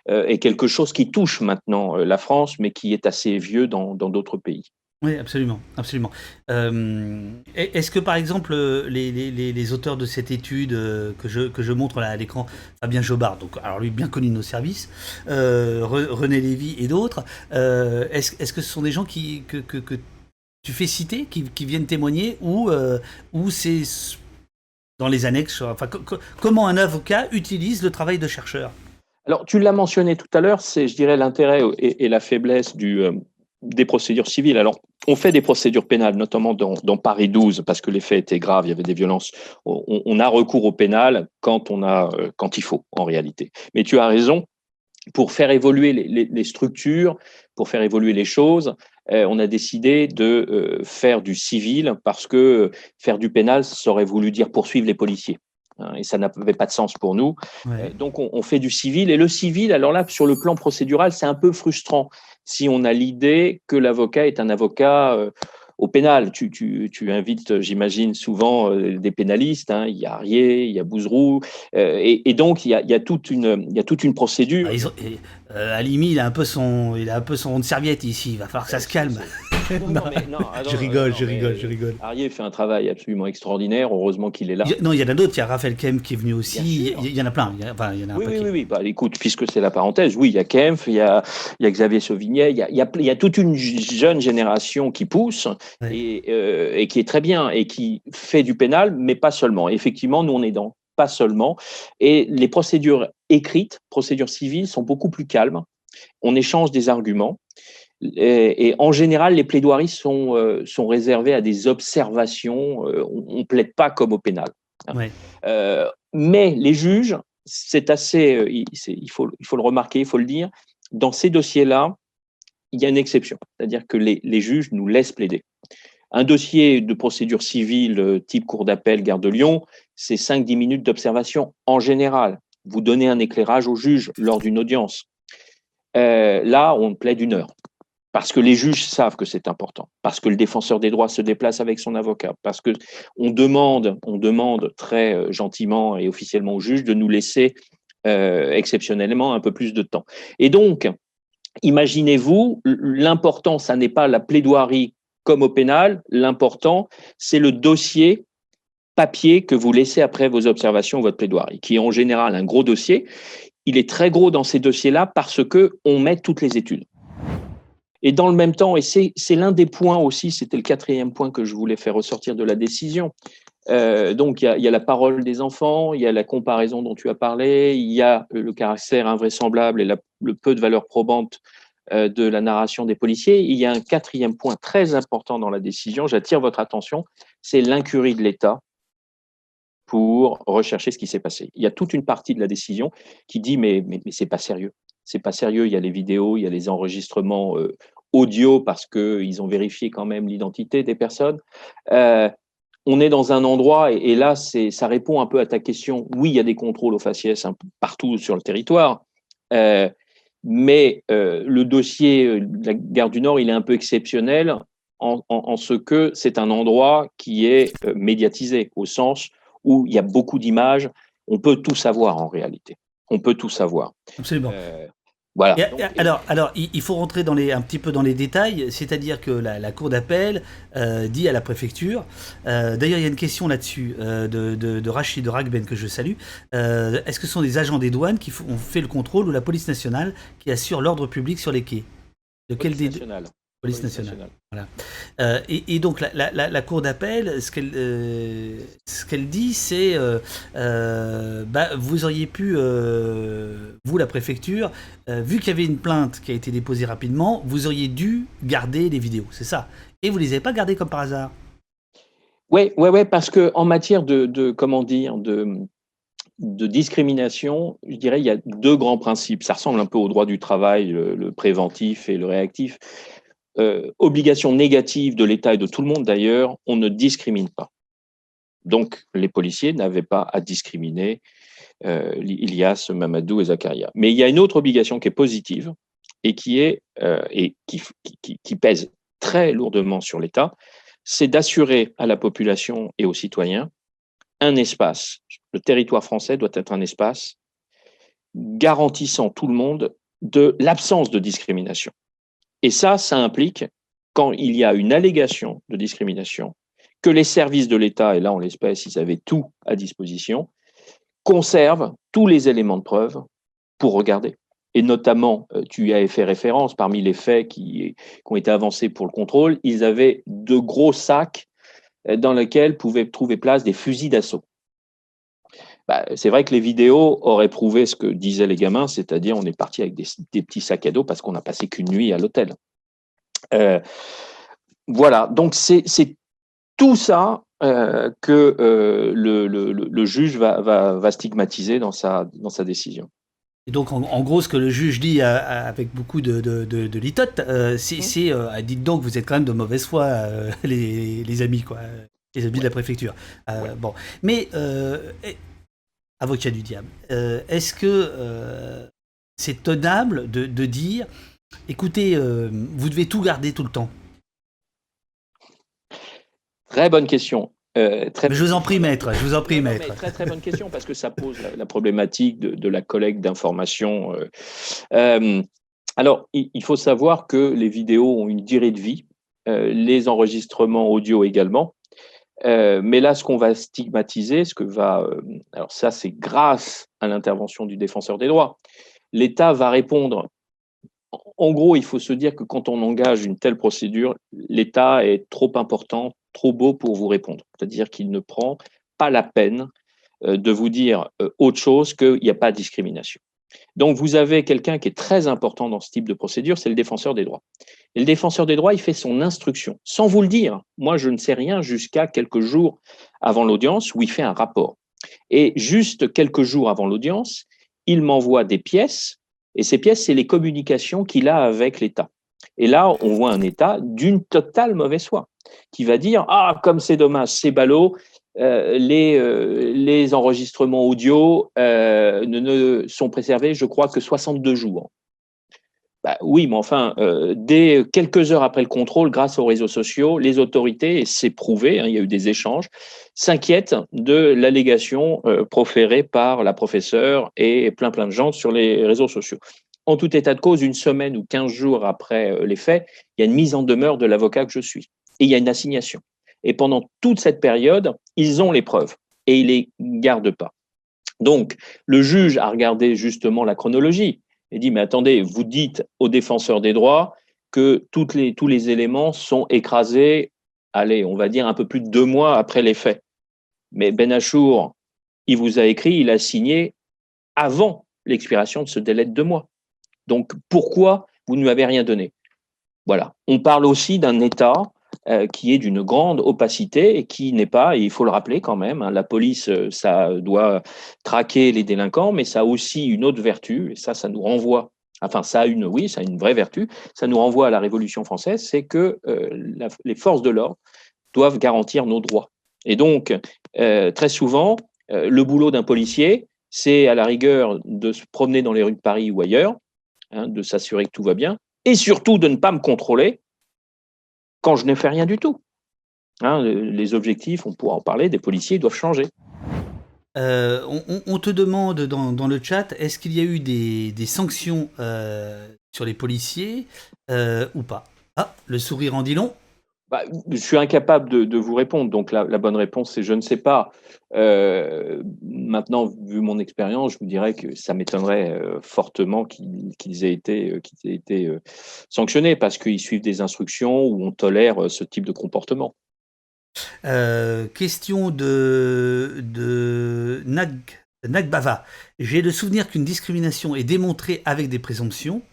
euh, est quelque chose qui touche maintenant euh, la France, mais qui est assez vieux dans d'autres pays. Oui, absolument, absolument. Est-ce que par exemple les, auteurs de cette étude que, je, montre là à l'écran, Fabien Jobard, donc alors lui bien connu de nos services, René Lévy et d'autres, est-ce que ce sont des gens qui, que tu fais citer, qui, viennent témoigner, ou, euh, ou c'est dans les annexes enfin, Comment un avocat utilise le travail de chercheur? Alors, tu l'as mentionné tout à l'heure, c'est, je dirais, l'intérêt et, la faiblesse euh, des procédures civiles. Alors, on fait des procédures pénales, notamment dans, Paris 12, parce que les faits étaient graves, il y avait des violences. On, a recours au pénal quand, on a, euh, quand il faut, en réalité. Mais tu as raison, pour faire évoluer les, structures, pour faire évoluer les choses, euh, on a décidé de euh, faire du civil parce que faire du pénal, ça aurait voulu dire poursuivre les policiers. Hein, et ça n'avait pas de sens pour nous. Euh, donc, on, fait du civil. Et le civil, alors là, sur le plan procédural, c'est un peu frustrant si on a l'idée que l'avocat est un avocat au pénal. Tu, tu, tu invites, j'imagine, souvent des pénalistes. Hein. Il y a Arié, il y a Bouzeroux. et, donc, il y, a, il, y a toute une, il y a toute une procédure. Ah, euh, Alimi, il a un peu son, il a un peu son serviette ici. Il va falloir que ça se calme. Non, je rigole, je rigole, je rigole. Arié fait un travail absolument extraordinaire. Heureusement qu'il est là. non, il y en a d'autres. Il y a Raphaël Kempf qui est venu aussi. Il y, en a plein. Il y, enfin, il y en a oui, oui, oui, Bah, écoute, puisque c'est la parenthèse, oui, il y a Kempf, il y a, il y a Xavier Sauvignet, il y a, il y, toute une jeune génération qui pousse et, euh, et qui est très bien et qui fait du pénal, mais pas seulement. Effectivement, nous on est dans pas seulement. Et les procédures écrites, procédures civiles, sont beaucoup plus calmes. On échange des arguments. Et, en général, les plaidoiries sont, euh, sont réservées à des observations. Euh, on ne plaide pas comme au pénal. Euh, mais les juges, c'est assez, il, faut, il faut le remarquer, il faut le dire, dans ces dossiers-là, il y a une exception. C'est-à-dire que les, les juges nous laissent plaider. Un dossier de procédure civile type cour d'appel, garde de Lyon, c'est 5-10 minutes d'observation en général. Vous donnez un éclairage au juge lors d'une audience. Là, on plaide une heure. Parce que les juges savent que c'est important, parce que le défenseur des droits se déplace avec son avocat, parce que on demande, on très euh, gentiment et officiellement au juge de nous laisser euh, exceptionnellement un peu plus de temps. Et donc, imaginez-vous, l'important, ça n'est pas la plaidoirie comme au pénal, l'important, c'est le dossier papier que vous laissez après vos observations, votre plaidoirie, qui est en général un gros dossier. Il est très gros dans ces dossiers-là parce que on met toutes les études. Et dans le même temps, et c'est l'un des points aussi, c'était le quatrième point que je voulais faire ressortir de la décision. Euh, donc, il y, a, la parole des enfants, il y a la comparaison dont tu as parlé, il y a le caractère invraisemblable et le peu de valeur probante euh, de la narration des policiers. Il y a un quatrième point très important dans la décision, j'attire votre attention, c'est l'incurie de l'État pour rechercher ce qui s'est passé. Il y a toute une partie de la décision qui dit mais mais, mais pas sérieux, c'est pas sérieux. Il y a les vidéos, il y a les enregistrements euh, audio parce que ils ont vérifié quand même l'identité des personnes. Euh, on est dans un endroit et, là ça répond un peu à ta question. Oui, il y a des contrôles aux faciès un peu partout sur le territoire. Euh, mais le dossier de la gare du Nord, il est un peu exceptionnel en, en ce que c'est un endroit qui est médiatisé, au sens où il y a beaucoup d'images. On peut tout savoir en réalité. On peut tout savoir. Absolument. Euh, Voilà. alors, alors, il faut rentrer dans les, un petit peu dans les détails, c'est-à-dire que la, cour d'appel euh, dit à la préfecture. Euh, d'ailleurs, il y a une question là-dessus euh, de, de, de, Rachid de Ragben que je salue. Est-ce que ce sont des agents des douanes qui ont fait le contrôle ou la police nationale qui assure l'ordre public sur les quais? De quel des Police, nationale. Voilà. Euh, et, donc la, cour d'appel, ce qu'elle euh, ce qu'elle dit, c'est euh, bah, vous auriez pu, vous la préfecture, vu qu'il y avait une plainte qui a été déposée rapidement, vous auriez dû garder les vidéos, c'est ça. Et vous les avez pas gardées comme par hasard. Oui, ouais, ouais, parce que en matière de, comment dire de de discrimination, je dirais, il y a deux grands principes. Ça ressemble un peu au droit du travail, le préventif et le réactif. Euh, obligation négative de l'État et de tout le monde d'ailleurs, on ne discrimine pas. Donc, les policiers n'avaient pas à discriminer euh, Ilias, Mamadou et Zakaria. Mais il y a une autre obligation qui est positive et qui est euh, et qui, qui, pèse très lourdement sur l'État, c'est d'assurer à la population et aux citoyens un espace. Le territoire français doit être un espace garantissant tout le monde de l'absence de discrimination. Et ça, ça implique, quand il y a une allégation de discrimination, que les services de l'État, et là en l'espèce, ils avaient tout à disposition, conservent tous les éléments de preuve pour regarder. Et notamment, euh, tu y avais fait référence, parmi les faits qui, ont été avancés pour le contrôle, ils avaient de gros sacs euh, dans lesquels pouvaient trouver place des fusils d'assaut. Bah, c'est vrai que les vidéos auraient prouvé ce que disaient les gamins, c'est-à-dire on est parti avec des, petits sacs à dos parce qu'on n'a passé qu'une nuit à l'hôtel. Euh, voilà, donc c'est tout ça euh, que euh, le, juge va, stigmatiser dans sa, dans sa décision. Et donc, en, gros, ce que le juge dit avec beaucoup de, de, litote, c'est mmh. dites donc, vous êtes quand même de mauvaise foi, les, amis, quoi, les amis de la préfecture. Bon, mais avocat du diable. Euh, est-ce que euh, c'est tenable de, dire, écoutez, euh, vous devez tout garder tout le temps? Très bonne question. très je vous en prie, maître. Je vous en prie, maître. très très bonne question parce que ça pose la, problématique de, la collecte d'informations. alors, il, faut savoir que les vidéos ont une durée de vie, les enregistrements audio également. Euh, mais là, ce qu'on va stigmatiser, ce que va, euh, alors ça, c'est grâce à l'intervention du défenseur des droits. L'État va répondre. En gros, il faut se dire que quand on engage une telle procédure, l'État est trop important, trop beau pour vous répondre. C'est-à-dire qu'il ne prend pas la peine euh, de vous dire autre chose qu'il n'y a pas de discrimination. Donc, vous avez quelqu'un qui est très important dans ce type de procédure, c'est le défenseur des droits. Et le défenseur des droits, il fait son instruction, sans vous le dire. Moi, je ne sais rien jusqu'à quelques jours avant l'audience où il fait un rapport. Et juste quelques jours avant l'audience, il m'envoie des pièces, et ces pièces, c'est les communications qu'il a avec l'État. Et là, on voit un État d'une totale mauvaise foi, qui va dire Ah, comme c'est dommage, c'est ballot, euh, les, euh, les, enregistrements audio euh, ne, ne, sont préservés, je crois, que 62 jours. Bah, oui, mais enfin, dès quelques heures après le contrôle, grâce aux réseaux sociaux, les autorités, et c'est prouvé, hein, il y a eu des échanges, s'inquiètent de l'allégation proférée par la professeure et plein plein de gens sur les réseaux sociaux. En tout état de cause, une semaine ou 15 jours après les faits, il y a une mise en demeure de l'avocat que je suis. Et il y a une assignation. Et pendant toute cette période, ils ont les preuves et ils les gardent pas. Donc, le juge a regardé justement la chronologie et dit, mais attendez, vous dites aux défenseurs des droits que toutes les, tous les éléments sont écrasés, allez, on va dire un peu plus de deux mois après les faits. Mais Ben Achour, il vous a écrit, il a signé avant l'expiration de ce délai de deux mois. Donc, pourquoi vous ne lui avez rien donné? Voilà. On parle aussi d'un État qui est d'une grande opacité et qui n'est pas, et il faut le rappeler quand même, hein, la police, euh, ça doit traquer les délinquants, mais ça a aussi une autre vertu, et ça, ça nous renvoie, enfin, ça a une, oui, ça a une vraie vertu, ça nous renvoie à la Révolution française, c'est que euh, les forces de l'ordre doivent garantir nos droits. Et donc, très souvent, le boulot d'un policier, c'est à la rigueur de se promener dans les rues de Paris ou ailleurs, hein, de s'assurer que tout va bien, et surtout de ne pas me contrôler quand je ne fais rien du tout. Hein, les objectifs, on pourra en parler, des policiers doivent changer. on, te demande dans, le chat, est-ce qu'il y a eu des, sanctions sur les policiers ou pas? Ah, le sourire en dit long. Bah, je suis incapable de, vous répondre. Donc la, bonne réponse, c'est je ne sais pas. Euh, maintenant, vu mon expérience, je vous dirais que ça m'étonnerait euh, fortement qu'ils aient été, euh, sanctionnés parce qu'ils suivent des instructions où on tolère ce type de comportement. question de, de Nag, Nagbava. J'ai le souvenir qu'une discrimination est démontrée avec des présomptions.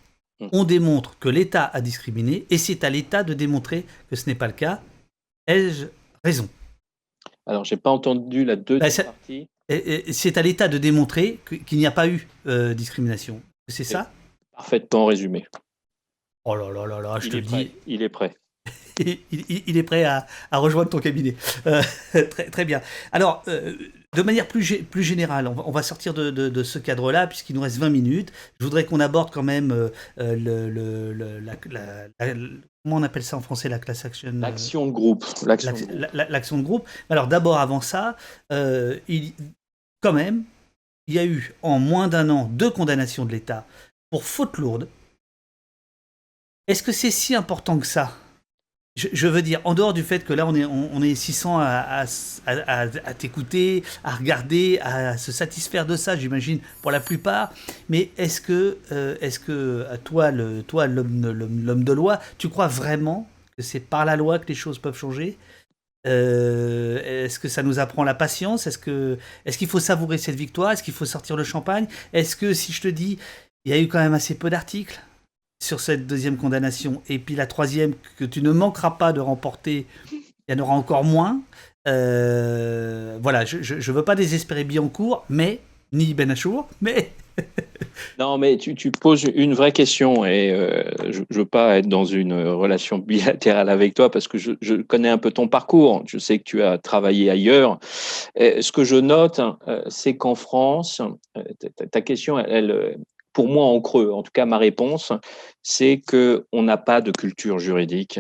Mm. on démontre que l'État a discriminé et c'est à l'État de démontrer que ce n'est pas le cas. Ai-je raison? Alors, j'ai pas entendu la deuxième bah, partie. C'est à l'État de démontrer qu'il n'y a pas eu euh, discrimination. C'est ça? Parfaitement résumé. Oh là là là là, je te le dis. Il est prêt. Il, est prêt à, rejoindre ton cabinet. Euh, très, très bien. Alors, euh, de manière plus, plus générale, on va, sortir de, ce cadre-là, puisqu'il nous reste 20 minutes. Je voudrais qu'on aborde quand même euh, le, le, la, comment on appelle ça en français, la class action L'action de groupe. L'action de groupe. Alors d'abord, avant ça, il, quand même, il y a eu en moins d'un an deux condamnations de l'État pour faute lourde. Est-ce que c'est si important que ça? Je, veux dire, en dehors du fait que là, on est, on, est 600 à, t'écouter, à regarder, à se satisfaire de ça, j'imagine, pour la plupart. Mais est-ce que, euh, est-ce que toi, le, toi, l'homme de loi, tu crois vraiment que c'est par la loi que les choses peuvent changer? Euh, Est-ce que ça nous apprend la patience? Est-ce est-ce qu'il faut savourer cette victoire? Est-ce qu'il faut sortir le champagne? Est-ce que si je te dis, il y a eu quand même assez peu d'articles? Sur cette deuxième condamnation. Et puis la troisième, que tu ne manqueras pas de remporter, il y en aura encore moins. Euh, voilà, je ne veux pas désespérer Biancourt, mais, ni Benachour, mais... non, mais tu, poses une vraie question et euh, je ne veux pas être dans une relation bilatérale avec toi parce que je, connais un peu ton parcours. Je sais que tu as travaillé ailleurs. ce que je note, euh, c'est qu'en France, ta, question, elle, pour moi en creux, en tout cas ma réponse, c'est que on n'a pas de culture juridique.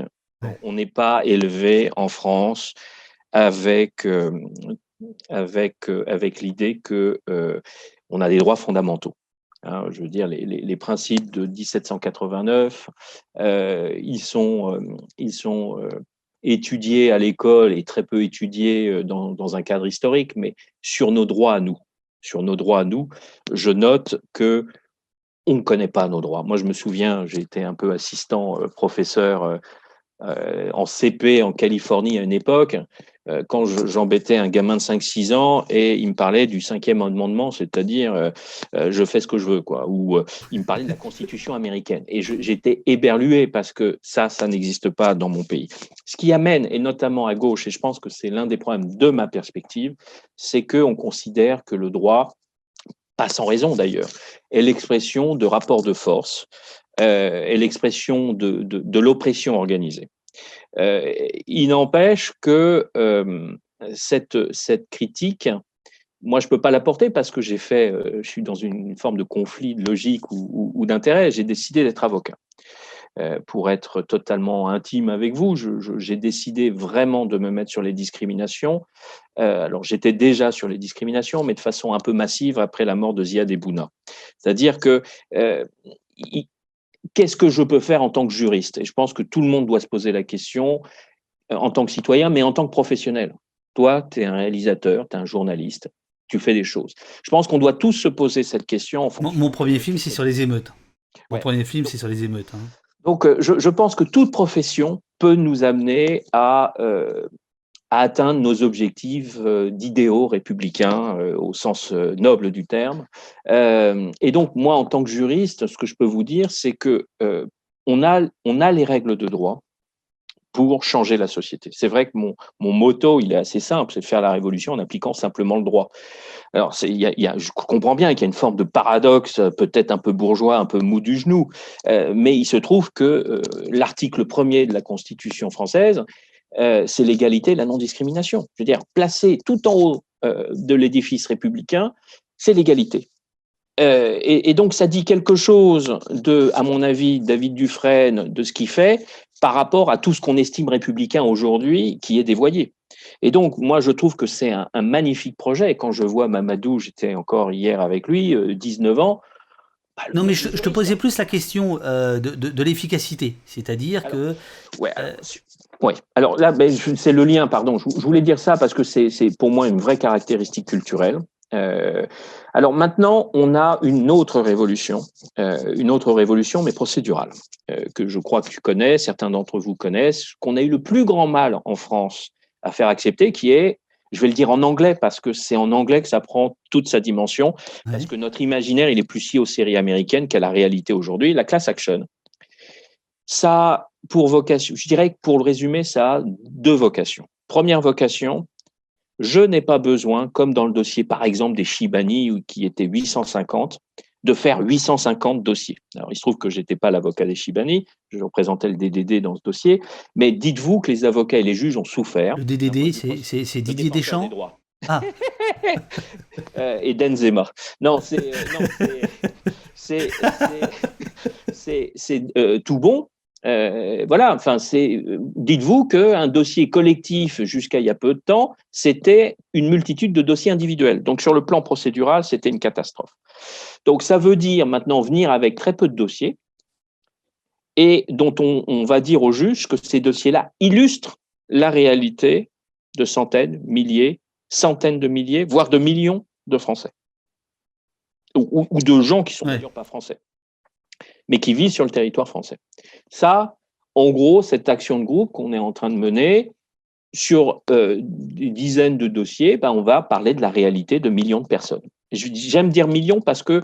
On n'est pas élevé en France avec euh, avec euh, avec l'idée que euh, on a des droits fondamentaux. Hein. je veux dire, les, les, principes de 1789, ils sont, ils sont étudiés à l'école et très peu étudiés dans, dans, un cadre historique, mais sur nos droits à nous, sur nos droits à nous, je note que on ne connaît pas nos droits. Moi, je me souviens, j'ai été un peu assistant euh, professeur euh, euh, en CP en Californie à une époque, quand j'embêtais un gamin de 5-6 ans et il me parlait du cinquième amendement, c'est-à-dire je fais ce que je veux, quoi, ou il me parlait de la Constitution américaine. Et j'étais éberlué parce que ça, ça n'existe pas dans mon pays. Ce qui amène, et notamment à gauche, et je pense que c'est l'un des problèmes de ma perspective, c'est qu'on considère que le droit pas sans raison d'ailleurs, est l'expression de rapports de force, euh, est l'expression de, de, l'oppression organisée. Euh, il n'empêche que euh, cette, cette critique, moi je ne peux pas la porter parce que j'ai fait, je suis dans une forme de conflit de logique ou d'intérêt, j'ai décidé d'être avocat. Euh, pour être totalement intime avec vous, j'ai décidé vraiment de me mettre sur les discriminations. Euh, alors j'étais déjà sur les discriminations, mais de façon un peu massive après la mort de Ziad Bouna. C'est-à-dire que euh, qu'est-ce que je peux faire en tant que juriste? Et je pense que tout le monde doit se poser la question en tant que citoyen, mais en tant que professionnel. Toi, tu es un réalisateur, tu es un journaliste, tu fais des choses. Je pense qu'on doit tous se poser cette question. mon, premier film, c'est sur les émeutes. Mon premier film, c'est sur les émeutes. Hein. Donc, euh, je, pense que toute profession peut nous amener à, euh, atteindre nos objectifs euh, d'idéaux républicains au sens noble du terme. et donc, moi, en tant que juriste, ce que je peux vous dire, c'est que on a, on a les règles de droit pour changer la société. C'est vrai que mon, mon motto, il est assez simple, c'est de faire la révolution en appliquant simplement le droit. Alors, y y a, je comprends bien qu'il y a une forme de paradoxe, peut-être un peu bourgeois, un peu mou du genou, euh, mais il se trouve que euh, l'article premier de la Constitution française, euh, c'est l'égalité et la non-discrimination. Je veux dire, placé tout en haut de l'édifice républicain, c'est l'égalité. Et, et, donc, ça dit quelque chose de, à mon avis, David Dufresne, de ce qu'il fait par rapport à tout ce qu'on estime républicain aujourd'hui, qui est dévoyé. Et donc, moi, je trouve que c'est un, magnifique projet. Et quand je vois Mamadou, j'étais encore hier avec lui, 19 ans, bah, non, mais je, te posais plus la question de, de, l'efficacité, c'est-à-dire que. Ouais, oui, alors là, ben, c'est le lien, pardon. Je, voulais dire ça parce que c'est pour moi une vraie caractéristique culturelle. Euh, alors maintenant, on a une autre révolution, euh, une autre révolution, mais procédurale, euh, que je crois que tu connais, certains d'entre vous connaissent, qu'on a eu le plus grand mal en France à faire accepter, qui est, je vais le dire en anglais parce que c'est en anglais que ça prend toute sa dimension, parce que notre imaginaire, il est plus si aux séries américaines qu'à la réalité aujourd'hui, la class action. Ça pour vocation, je dirais que pour le résumer, ça a deux vocations. Première vocation, je n'ai pas besoin, comme dans le dossier par exemple des Shibani, qui étaient 850, de faire 850 dossiers. Alors, il se trouve que je n'étais pas l'avocat des Shibani, je représentais le DDD dans ce dossier, mais dites-vous que les avocats et les juges ont souffert. Le DDD, c'est Didier Deschamps ah. euh, Et Denzema. Non, c'est c'est euh, tout bon, euh, voilà, enfin, c'est. Dites-vous qu'un dossier collectif jusqu'à il y a peu de temps, c'était une multitude de dossiers individuels. Donc, sur le plan procédural, c'était une catastrophe. Donc, ça veut dire maintenant venir avec très peu de dossiers et dont on, va dire aux juges que ces dossiers-là illustrent la réalité de centaines, milliers, centaines de milliers, voire de millions de Français ou, de gens qui sont d'ailleurs pas français mais qui vit sur le territoire français. Ça, en gros, cette action de groupe qu'on est en train de mener sur euh, des dizaines de dossiers, ben, on va parler de la réalité de millions de personnes. J'aime dire millions parce que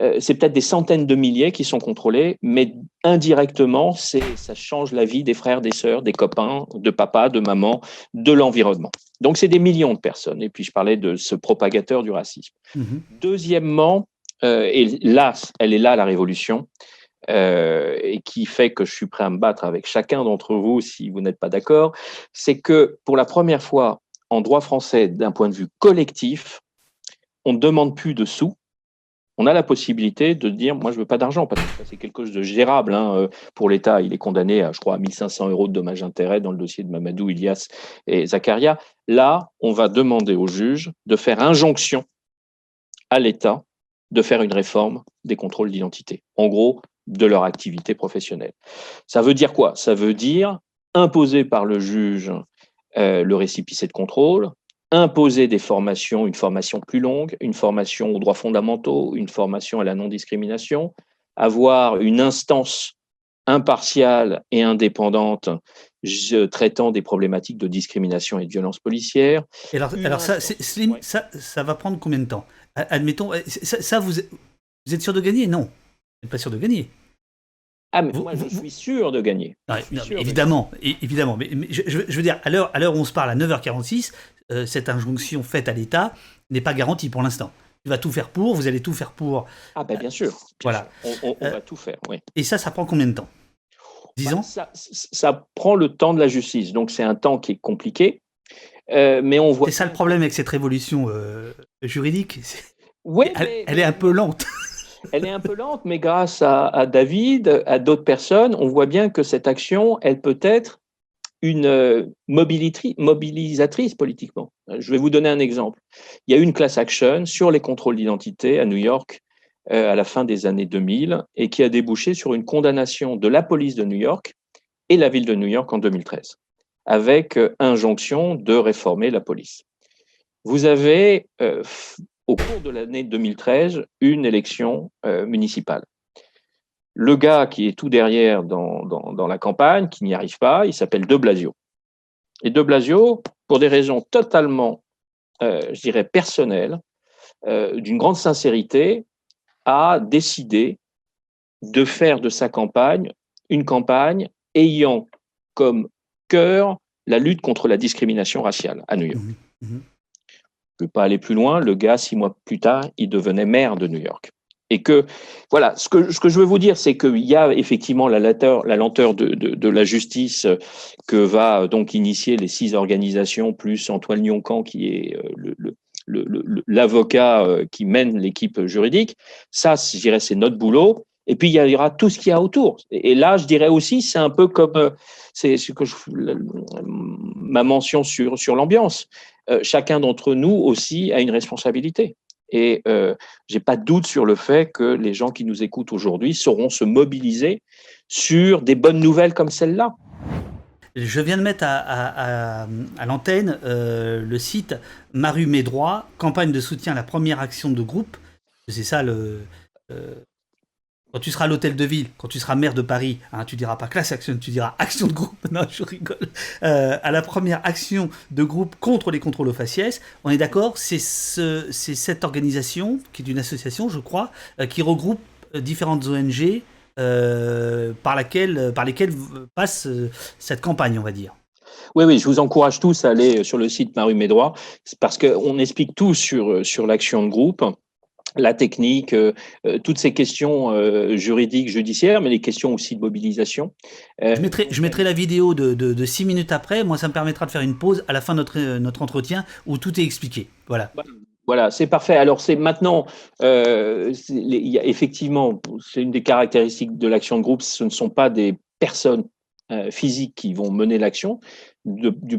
euh, c'est peut-être des centaines de milliers qui sont contrôlés, mais indirectement, ça change la vie des frères, des sœurs, des copains, de papa, de maman, de l'environnement. Donc, c'est des millions de personnes. Et puis, je parlais de ce propagateur du racisme. Mm-hmm. Deuxièmement, et là, elle est là la révolution, euh, et qui fait que je suis prêt à me battre avec chacun d'entre vous si vous n'êtes pas d'accord, c'est que pour la première fois en droit français, d'un point de vue collectif, on ne demande plus de sous. On a la possibilité de dire, moi je veux pas d'argent, parce que c'est quelque chose de gérable hein, euh, pour l'État. Il est condamné à, je crois, à 1500 euros de dommages intérêts dans le dossier de Mamadou, Ilias et Zakaria. Là, on va demander au juge de faire injonction à l'État de faire une réforme des contrôles d'identité. En gros, de leur activité professionnelle. Ça veut dire quoi? Ça veut dire imposer par le juge euh, le récipicé de contrôle, imposer des formations, une formation plus longue, une formation aux droits fondamentaux, une formation à la non-discrimination, avoir une instance impartiale et indépendante traitant des problématiques de discrimination et de violence policière. alors, alors ça, ça, ça va prendre combien de temps? Admettons, ça, vous, vous, êtes sûr de gagner? Non, vous n'êtes pas sûr de gagner. Ah, mais moi, je suis sûr de gagner. évidemment, évidemment. Mais, je, veux dire, à l'heure où on se parle, à 9h46, euh, cette injonction faite à l'État n'est pas garantie pour l'instant. Il va tout faire pour, vous allez tout faire pour. Ah, ben bien sûr. voilà. On, euh, va tout faire, oui. Et ça, ça prend combien de temps? Disons bah, ça, prend le temps de la justice. Donc, c'est un temps qui est compliqué. Euh, mais on voit. C'est ça le problème avec cette révolution juridique. Oui, elle, est un peu lente. elle est un peu lente, mais grâce à, David, à d'autres personnes, on voit bien que cette action, elle peut être une euh, mobilisatrice politiquement. Je vais vous donner un exemple. Il y a eu une class action sur les contrôles d'identité à New York euh, à la fin des années 2000 et qui a débouché sur une condamnation de la police de New York et la ville de New York en 2013, avec euh, injonction de réformer la police. Vous avez au cours de l'année 2013 une élection euh, municipale. Le gars qui est tout derrière dans, la campagne, qui n'y arrive pas, il s'appelle De Blasio. Et De Blasio, pour des raisons totalement, euh, je dirais, personnelles, euh, d'une grande sincérité, a décidé de faire de sa campagne une campagne ayant comme cœur la lutte contre la discrimination raciale à New York. Mmh mmh ne pas aller plus loin, le gars, six mois plus tard, il devenait maire de New York. Et que, voilà, ce que, ce que je veux vous dire, c'est qu'il y a effectivement la lenteur, la lenteur de, de, la justice que va donc initier les six organisations, plus Antoine Lioncan, qui est euh, le, l'avocat euh, qui mène l'équipe juridique. Ça, je dirais, c'est notre boulot. Et puis il y aura tout ce qu'il y a autour. Et, là, je dirais aussi, c'est un peu comme euh, c'est ce que je, ma mention sur sur l'ambiance. Euh, chacun d'entre nous aussi a une responsabilité. Et euh, j'ai pas de doute sur le fait que les gens qui nous écoutent aujourd'hui sauront se mobiliser sur des bonnes nouvelles comme celle-là. Je viens de mettre à, l'antenne euh, le site Maru Mes Droits, campagne de soutien à la première action de groupe. C'est ça le. Euh, quand tu seras à l'hôtel de ville, quand tu seras maire de Paris, hein, tu diras pas classe action, tu diras action de groupe. Non, je rigole. Euh, à la première action de groupe contre les contrôles aux faciès, on est d'accord, c'est ce, cette organisation, qui est une association, je crois, qui regroupe différentes ONG euh, par, lesquelles passe euh, cette campagne, on va dire. Oui, oui, je vous encourage tous à aller sur le site Maru Mes Droits, parce qu'on explique tout sur, sur l'action de groupe la technique, euh, toutes ces questions juridiques, judiciaires, mais les questions aussi de mobilisation. je, mettrai, je mettrai la vidéo de, de, six minutes après. Moi, ça me permettra de faire une pause à la fin de notre, notre entretien où tout est expliqué. Voilà. Bah, voilà, c'est parfait. Alors c'est maintenant, euh, il y a, effectivement, c'est une des caractéristiques de l'action de groupe, ce ne sont pas des personnes euh, physiques qui vont mener l'action.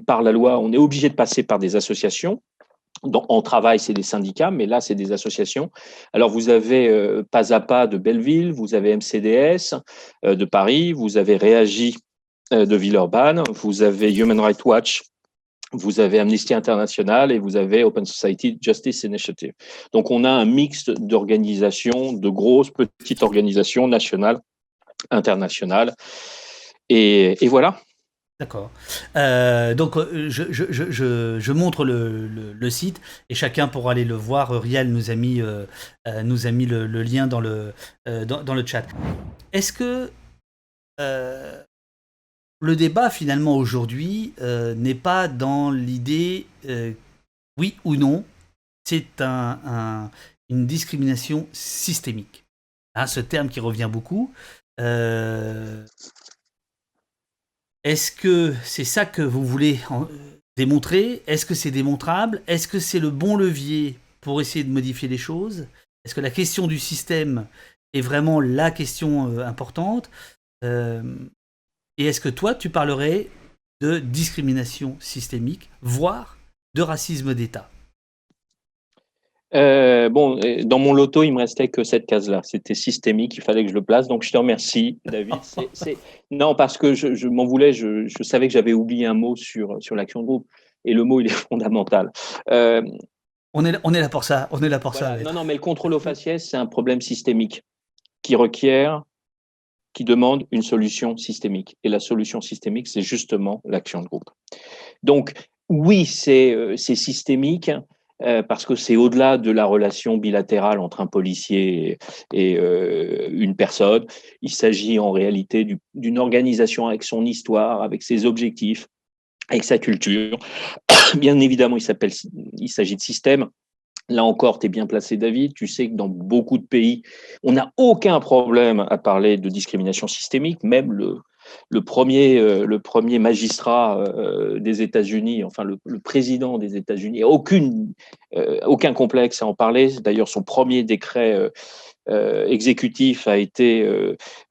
Par la loi, on est obligé de passer par des associations. En travail, c'est des syndicats, mais là, c'est des associations. Alors, vous avez euh, Pas à Pas de Belleville, vous avez MCDS de Paris, vous avez Réagi de Villeurbanne, vous avez Human Rights Watch vous avez Amnesty International et vous avez Open Society Justice Initiative. Donc on a un mix d'organisations, de grosses, petites organisations nationales, internationales. Et, voilà. D'accord. Euh, donc je, je, je, je, montre le, le, site et chacun pourra aller le voir. Riel nous a mis, euh, euh, nous a mis le, lien dans le, dans, le chat. Est-ce que le débat finalement aujourd'hui euh, n'est pas dans l'idée euh, oui ou non, c'est un, une discrimination systémique? Hein, ce terme qui revient beaucoup. Euh, est-ce que c'est ça que vous voulez démontrer? Est-ce que c'est démontrable? Est-ce que c'est le bon levier pour essayer de modifier les choses? Est-ce que la question du système est vraiment la question importante? Et est-ce que toi, tu parlerais de discrimination systémique, voire de racisme d'État? Euh, bon, dans mon loto, il me restait que cette case-là. C'était systémique, il fallait que je le place. Donc, je te remercie, David. Non, parce que je, m'en voulais, je, savais que j'avais oublié un mot sur, sur l'action de groupe. Et le mot, il est fondamental. Euh, on, est, on est là pour ça. On est là pour ça. Non, non, mais le contrôle au faciès, c'est un problème systémique qui requiert qui demande une solution systémique. Et la solution systémique, c'est justement l'action de groupe. Donc, oui, c'est euh, systémique. Euh, parce que c'est au-delà de la relation bilatérale entre un policier et, euh, une personne. Il s'agit en réalité d'une organisation avec son histoire, avec ses objectifs, avec sa culture. Bien évidemment, il s'agit de système, Là encore, tu es bien placé, David. Tu sais que dans beaucoup de pays, on n'a aucun problème à parler de discrimination systémique. Même le, le, premier, euh, le premier magistrat euh, des États-Unis, enfin le, président des États-Unis, euh, aucun complexe à en parler. D'ailleurs, son premier décret exécutif a été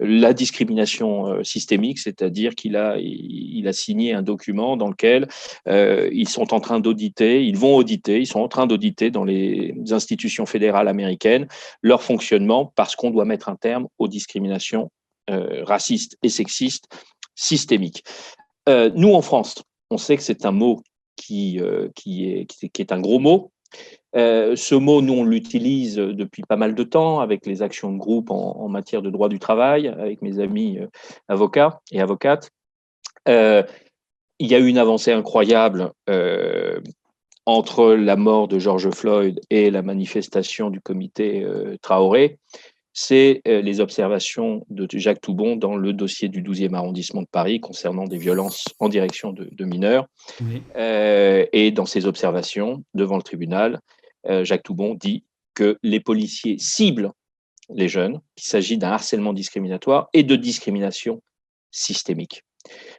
la discrimination systémique, c'est-à-dire qu'il a, a signé un document dans lequel ils sont en train d'auditer, ils vont auditer, ils sont en train d'auditer dans les institutions fédérales américaines leur fonctionnement parce qu'on doit mettre un terme aux discriminations racistes et sexistes systémiques. nous, en France, on sait que c'est un mot qui, qui, est, qui est un gros mot, euh, ce mot, nous, on l'utilise depuis pas mal de temps avec les actions de groupe en, matière de droit du travail, avec mes amis euh, avocats et avocates. Euh, il y a eu une avancée incroyable entre la mort de George Floyd et la manifestation du comité Traoré. C'est les observations de Jacques Toubon dans le dossier du 12e arrondissement de Paris concernant des violences en direction de, mineurs. et dans ces observations devant le tribunal, euh, Jacques Toubon dit que les policiers ciblent les jeunes, qu'il s'agit d'un harcèlement discriminatoire et de discrimination systémique.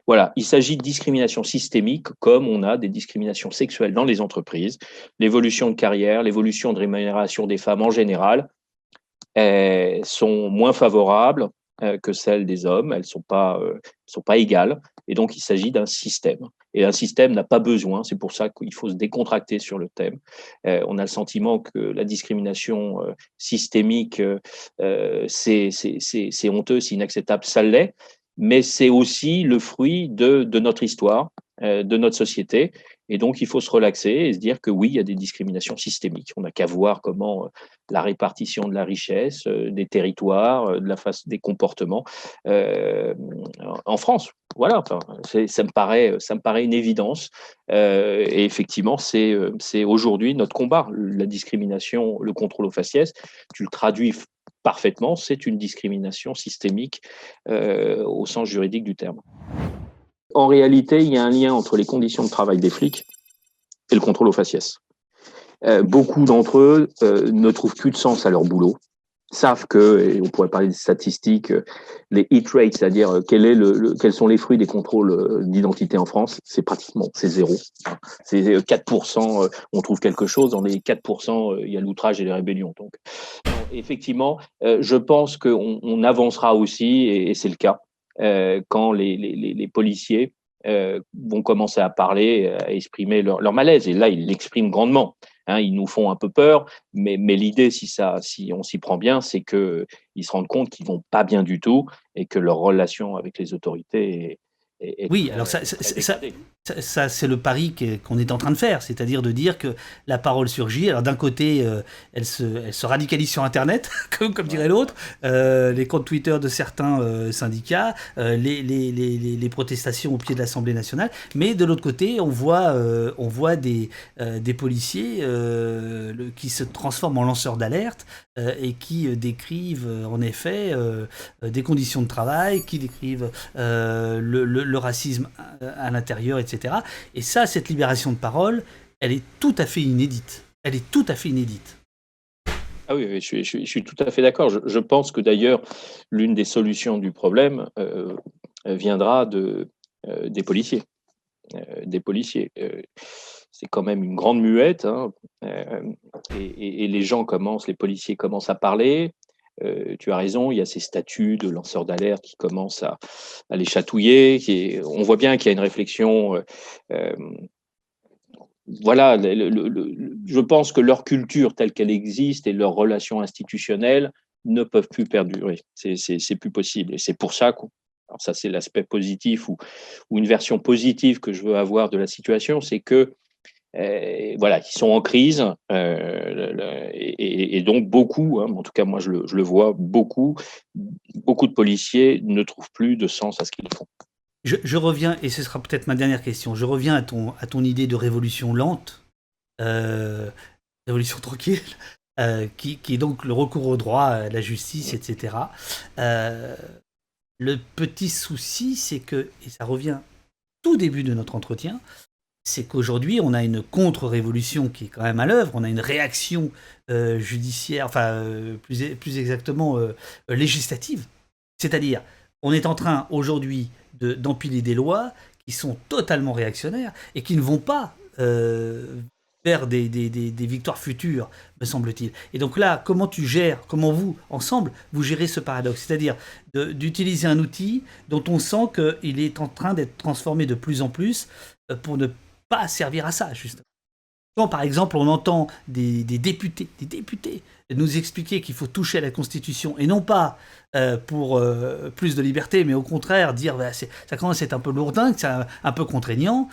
Voilà, il s'agit de discrimination systémique comme on a des discriminations sexuelles dans les entreprises, l'évolution de carrière, l'évolution de rémunération des femmes en général. Sont moins favorables que celles des hommes. Elles ne sont, pas, sont pas égales. Et donc, il s'agit d'un système. Et un système n'a pas besoin, c'est pour ça qu'il faut se décontracter sur le thème. on a le sentiment que la discrimination systémique, c'est honteux, c'est inacceptable, ça l'est, mais c'est aussi le fruit de, de notre histoire, de notre société. Et donc, il faut se relaxer et se dire que oui, il y a des discriminations systémiques. On n'a qu'à voir comment euh, la répartition de la richesse, euh, des territoires, euh, de la face, des comportements en France. Voilà, enfin, ça me paraît, ça me paraît une évidence. et effectivement, c'est, c'est aujourd'hui notre combat. La discrimination, le contrôle aux faciès, tu le traduis parfaitement, c'est une discrimination systémique au sens juridique du terme en réalité, il y a un lien entre les conditions de travail des flics et le contrôle aux faciès. Euh, beaucoup d'entre eux euh, ne trouvent plus de sens à leur boulot, savent que, et on pourrait parler des statistiques, euh, les hit rates, c'est-à-dire quel quels sont les fruits des contrôles d'identité en France, c'est pratiquement, zéro. C'est 4%, on trouve quelque chose, dans les 4%, il y a l'outrage et les rébellions. Donc, effectivement, je pense qu'on on avancera aussi, et c'est le cas, euh, quand les, les, les policiers euh, vont commencer à parler, à exprimer leur, leur malaise. Et là, ils l'expriment grandement. Hein, ils nous font un peu peur, mais, mais l'idée, si, ça, si on s'y prend bien, c'est qu'ils se rendent compte qu'ils vont pas bien du tout et que leur relation avec les autorités oui, alors ça, ça, c'est le pari qu'on est en train de faire, c'est-à-dire de dire que la parole surgit. Alors d'un côté, euh, elle, se, elle, se, radicalise sur Internet, comme, comme dirait l'autre, euh, les comptes Twitter de certains euh, syndicats, les, les, les, les, protestations au pied de l'Assemblée nationale, mais de l'autre côté, on voit, on voit des, des policiers qui se transforment en lanceurs d'alerte et qui décrivent en effet des conditions de travail, qui décrivent le, le, le, racisme à, à l'intérieur, etc. Et ça, cette libération de parole, elle est tout à fait inédite. Elle est tout à fait inédite. Ah oui, je, suis, tout à fait d'accord. Je, pense que d'ailleurs, l'une des solutions du problème euh, viendra de, euh, des policiers. Euh, des policiers. c'est quand même une grande muette, hein, et, les gens commencent, les policiers commencent à parler, euh, tu as raison, il y a ces statuts de lanceurs d'alerte qui commencent à, les chatouiller. On voit bien qu'il y a une réflexion. Euh, euh, voilà, je pense que leur culture telle qu'elle existe et leurs relations institutionnelles ne peuvent plus perdurer. C'est plus possible. Et c'est pour ça que, alors ça c'est l'aspect positif ou, une version positive que je veux avoir de la situation, c'est que euh, voilà, qui sont en crise. Euh, et, donc beaucoup, hein, en tout cas moi je le, vois, beaucoup, beaucoup de policiers ne trouvent plus de sens à ce qu'ils font. Je, reviens, et ce sera peut-être ma dernière question, je reviens à ton, à ton idée de révolution lente, euh, révolution tranquille, qui, qui, est donc le recours au droit, la justice, etc. le petit souci, c'est que, et ça revient tout début de notre entretien, c'est qu'aujourd'hui, on a une contre-révolution qui est quand même à l'œuvre, on a une réaction euh, judiciaire, enfin, euh, plus, plus, exactement euh, législative. C'est-à-dire, on est en train aujourd'hui d'empiler des lois qui sont totalement réactionnaires et qui ne vont pas vers des, des, des, victoires futures, me semble-t-il. Et donc là, comment tu gères, comment vous, ensemble, vous gérez ce paradoxe? C'est-à-dire d'utiliser un outil dont on sent qu'il est en train d'être transformé de plus en plus pour ne pas servir à ça, justement. Quand, par exemple, on entend des, députés, des députés nous expliquer qu'il faut toucher à la Constitution, et non pas euh, pour euh, plus de liberté, mais au contraire dire bah, ça commence à être un peu lourdin, c'est un, peu contraignant,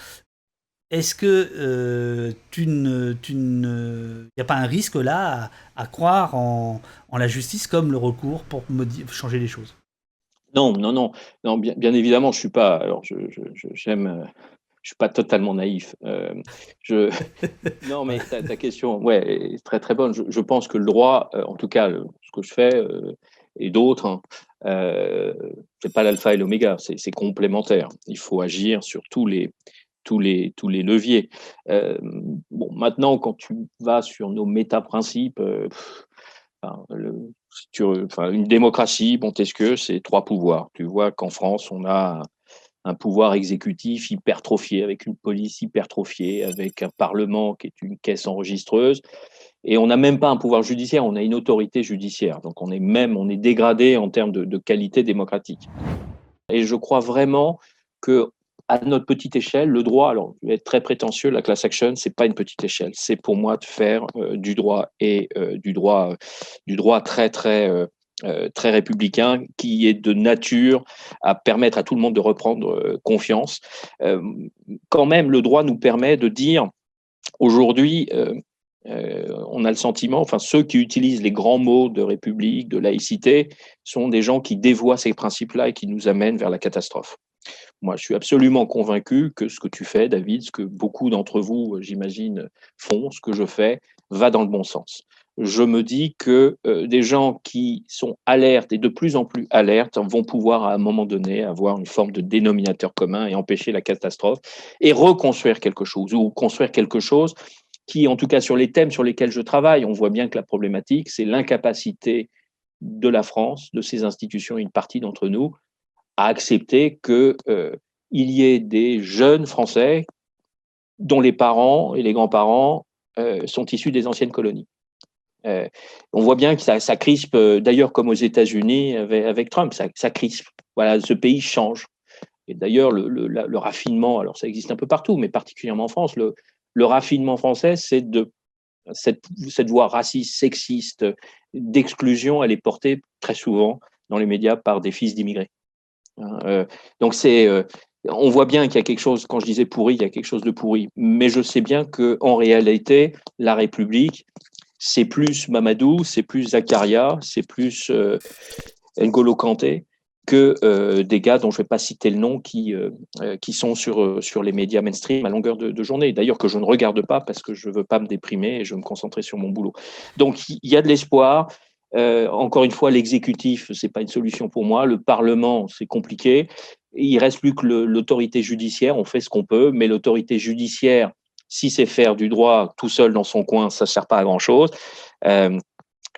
est-ce que euh, tu ne, tu ne, y a pas un risque là à, croire en, la justice comme le recours pour changer les choses? Non, non, non, non. Bien, bien évidemment, je suis pas. Alors, j'aime je suis pas totalement naïf. Euh, je... non, mais ta, question, ouais, est très très bonne. Je, pense que le droit, euh, en tout cas, ce que je fais euh, et d'autres, hein, c'est pas l'alpha et l'oméga, c'est complémentaire. Il faut agir sur tous les tous les tous les leviers. bon, maintenant, quand tu vas sur nos méta-principes. Enfin, enfin, une démocratie, Montesquieu, c'est trois pouvoirs. Tu vois qu'en France, on a un pouvoir exécutif hypertrophié, avec une police hypertrophiée, avec un parlement qui est une caisse enregistreuse. Et on n'a même pas un pouvoir judiciaire, on a une autorité judiciaire. Donc on est même, on est dégradé en termes de, qualité démocratique. Et je crois vraiment que à notre petite échelle, le droit, alors je vais être très prétentieux, la class action, c'est pas une petite échelle. C'est pour moi de faire euh, du droit et euh, du droit, du droit très très euh, très républicain qui est de nature à permettre à tout le monde de reprendre confiance. quand même, le droit nous permet de dire aujourd'hui euh, on a le sentiment, enfin ceux qui utilisent les grands mots de république, de laïcité, sont des gens qui dévoient ces principes-là et qui nous amènent vers la catastrophe. Moi, je suis absolument convaincu que ce que tu fais, David, ce que beaucoup d'entre vous, j'imagine, font, ce que je fais, va dans le bon sens. Je me dis que euh, des gens qui sont alertes et de plus en plus alertes vont pouvoir à un moment donné avoir une forme de dénominateur commun et empêcher la catastrophe et reconstruire quelque chose ou construire quelque chose qui, en tout cas sur les thèmes sur lesquels je travaille, on voit bien que la problématique, c'est l'incapacité de la France, de ses institutions, une partie d'entre nous, à accepter qu'il euh, y ait des jeunes Français dont les parents et les grands-parents euh, sont issus des anciennes colonies. Euh, on voit bien que ça, crispe, d'ailleurs comme aux États-Unis avec, Trump, ça, crispe. Voilà, ce pays change. Et d'ailleurs, le, raffinement, alors ça existe un peu partout, mais particulièrement en France, le, raffinement français, c'est de cette, voix raciste, sexiste, d'exclusion, elle est portée très souvent dans les médias par des fils d'immigrés. Hein, euh, donc c'est, euh, on voit bien qu'il y a quelque chose. Quand je disais pourri, il y a quelque chose de pourri. Mais je sais bien que en réalité, la République, c'est plus Mamadou, c'est plus Zakaria, c'est plus euh, N'Golo Kanté que euh, des gars dont je ne vais pas citer le nom qui, euh, qui sont sur, sur les médias mainstream à longueur de, journée. D'ailleurs, que je ne regarde pas parce que je ne veux pas me déprimer et je veux me concentrer sur mon boulot. Donc, il y a de l'espoir. encore une fois, l'exécutif, ce n'est pas une solution pour moi. Le Parlement, c'est compliqué. Il reste plus que l'autorité judiciaire. On fait ce qu'on peut, mais l'autorité judiciaire, si c'est faire du droit tout seul dans son coin, ça ne sert pas à grand-chose.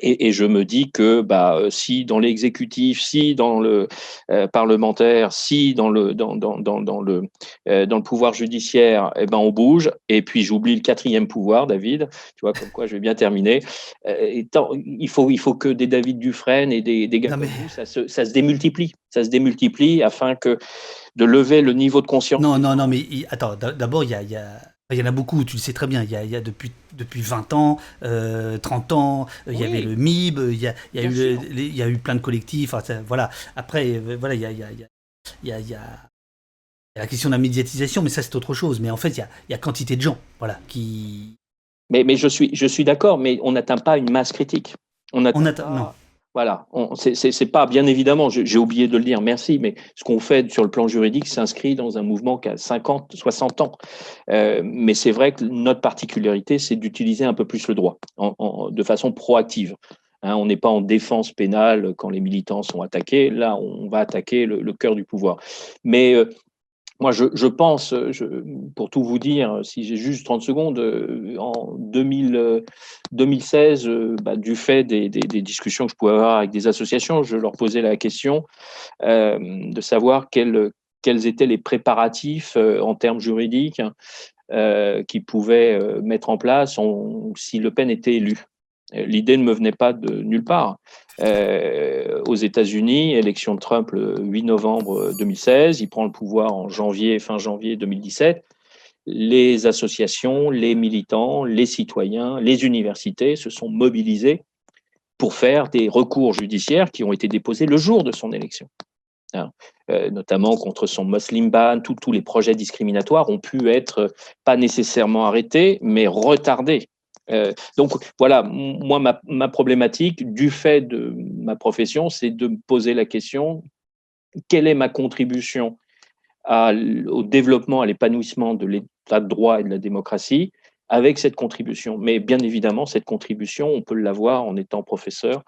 Et, je me dis que bah, euh, si dans l'exécutif, si dans le euh, parlementaire, si dans le, dans, dans, dans, le, euh, dans le pouvoir judiciaire, eh ben, on bouge. Et puis j'oublie le quatrième pouvoir, David, tu vois, comme quoi je vais bien terminer. il, faut, il faut que des David Dufresne et des, des gars ça se, ça se démultiplie. Ça se démultiplie afin que de lever le niveau de conscience. Non, non, non, mais attends, d'abord, il y a, y a il y en a beaucoup, tu le sais très bien. Il y a, depuis, depuis 20 ans, 30 euh, ans, il y avait le MIB, il y a, il y a eu, il y a eu plein de collectifs. voilà. Après, euh, voilà, il y a, il y a, la question de la médiatisation, mais ça c'est autre chose. Mais en fait, il y y a quantité de gens, voilà, qui. Mais, mais je suis, je suis d'accord, mais on n'atteint pas une masse critique. On atteint, non. Voilà, c'est pas bien évidemment, j'ai oublié de le dire, merci, mais ce qu'on fait sur le plan juridique s'inscrit dans un mouvement qui a 50, 60 ans. Euh, mais c'est vrai que notre particularité, c'est d'utiliser un peu plus le droit de façon proactive. Hein, on n'est pas en défense pénale quand les militants sont attaqués. Là, on va attaquer le, cœur du pouvoir. Mais euh, moi, je, pense, pour tout vous dire, si j'ai juste 30 secondes, euh, en 2016, euh, bah, du fait des, discussions que je pouvais avoir avec des associations, je leur posais la question euh, de savoir quels, étaient les préparatifs en termes juridiques qu'ils pouvaient mettre en place si Le Pen était élu. L'idée ne me venait pas de nulle part. Euh, aux États-Unis, élection de Trump le 8 novembre 2016, il prend le pouvoir en janvier, fin janvier 2017. Les associations, les militants, les citoyens, les universités se sont mobilisés pour faire des recours judiciaires qui ont été déposés le jour de son élection. Hein, euh, notamment contre son Muslim ban, tous les projets discriminatoires ont pu être pas nécessairement arrêtés, mais retardés euh, donc voilà, moi, ma, problématique, du fait de ma profession, c'est de me poser la question, quelle est ma contribution au développement, à l'épanouissement de l'état de droit et de la démocratie avec cette contribution. Mais bien évidemment, cette contribution, on peut l'avoir en étant professeur,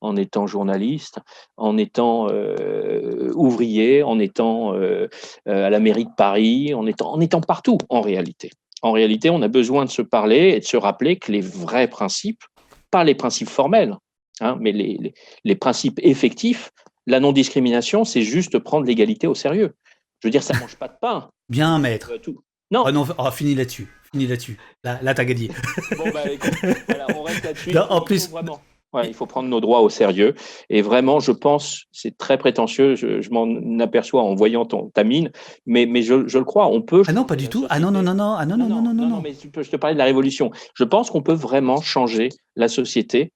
en étant journaliste, en étant euh, ouvrier, en étant euh, à la mairie de Paris, en étant, en étant partout en réalité en réalité, on a besoin de se parler et de se rappeler que les vrais principes, pas les principes formels, hein, mais les, principes effectifs, la non-discrimination, c'est juste prendre l'égalité au sérieux. Je veux dire, ça ne mange pas de pain. Bien, maître. Euh, Non. Oh non, oh, fini là-dessus. Fini là-dessus. Là, là t'as gagné. bon, bah écoute, voilà, on reste là-dessus. En plus, vraiment. Ouais, il faut prendre nos droits au sérieux. Et vraiment, je pense, c'est très prétentieux, je, m'en aperçois en voyant ton, ta mine, mais, mais je, je, le crois, on peut. Ah non, pas du tout. Ah non, non, non, non, ah non, non, non, non, non, non. mais je te parlais de la révolution. Je pense qu'on peut vraiment changer la société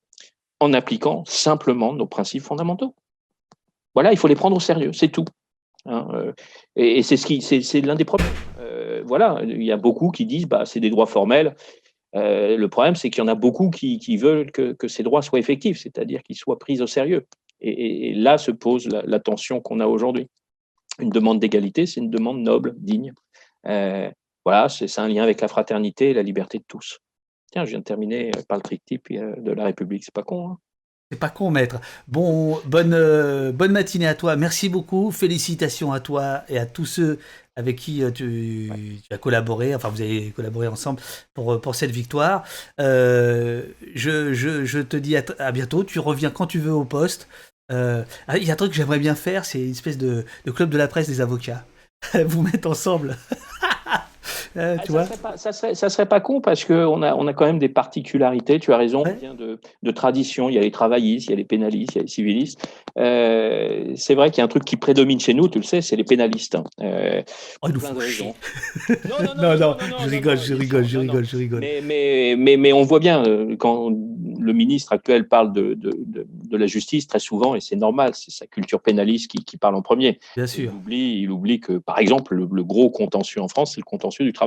en appliquant simplement nos principes fondamentaux. Voilà, il faut les prendre au sérieux, c'est tout. Hein, euh, et, c'est ce qui, c'est l'un des problèmes. Euh, voilà, il y a beaucoup qui disent, bah, c'est des droits formels. Euh, le problème, c'est qu'il y en a beaucoup qui, veulent que, ces droits soient effectifs, c'est-à-dire qu'ils soient pris au sérieux. Et, là se pose la, tension qu'on a aujourd'hui. Une demande d'égalité, c'est une demande noble, digne. Euh, voilà, c'est un lien avec la fraternité et la liberté de tous. Tiens, je viens de terminer par le trictype euh, de la République, c'est pas con. Hein? C'est pas con, maître. Bon, bonne, bonne matinée à toi. Merci beaucoup. Félicitations à toi et à tous ceux avec qui euh, tu, as collaboré, enfin vous avez collaboré ensemble pour, pour cette victoire. Euh, je, je, te dis à, bientôt, tu reviens quand tu veux au poste. Euh, ah, il y a un truc que j'aimerais bien faire, c'est une espèce de, de club de la presse des avocats. vous mettre ensemble. Euh, ah, ça, serait pas, ça, serait, pas con parce qu'on a, on a quand même des particularités. Tu as raison, on vient de, de, tradition. Il y a les travaillistes, il y a les pénalistes, il y a les civilistes. Euh, c'est vrai qu'il y a un truc qui prédomine chez nous, tu le sais, c'est les pénalistes. Hein. Euh, oh, nous plein de raisons. non, non, non, non, je rigole, je rigole, je rigole, je rigole. Mais, mais, mais, mais on voit bien quand le ministre actuel parle de, de, de, la justice très souvent, et c'est normal, c'est sa culture pénaliste qui, qui, parle en premier. Bien sûr. Il oublie, il oublie que, par exemple, le, le gros contentieux en France, c'est le contentieux du travail.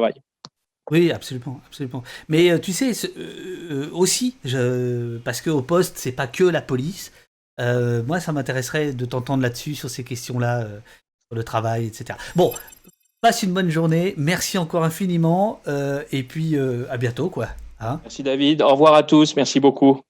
Oui, absolument, absolument. Mais euh, tu sais, euh, aussi, je, parce qu'au poste, c'est pas que la police. Euh, moi, ça m'intéresserait de t'entendre là-dessus, sur ces questions-là, sur le travail, etc. Bon, passe une bonne journée. Merci encore infiniment. et puis, à bientôt, quoi. Hein. Merci David. Au revoir à tous. Merci beaucoup.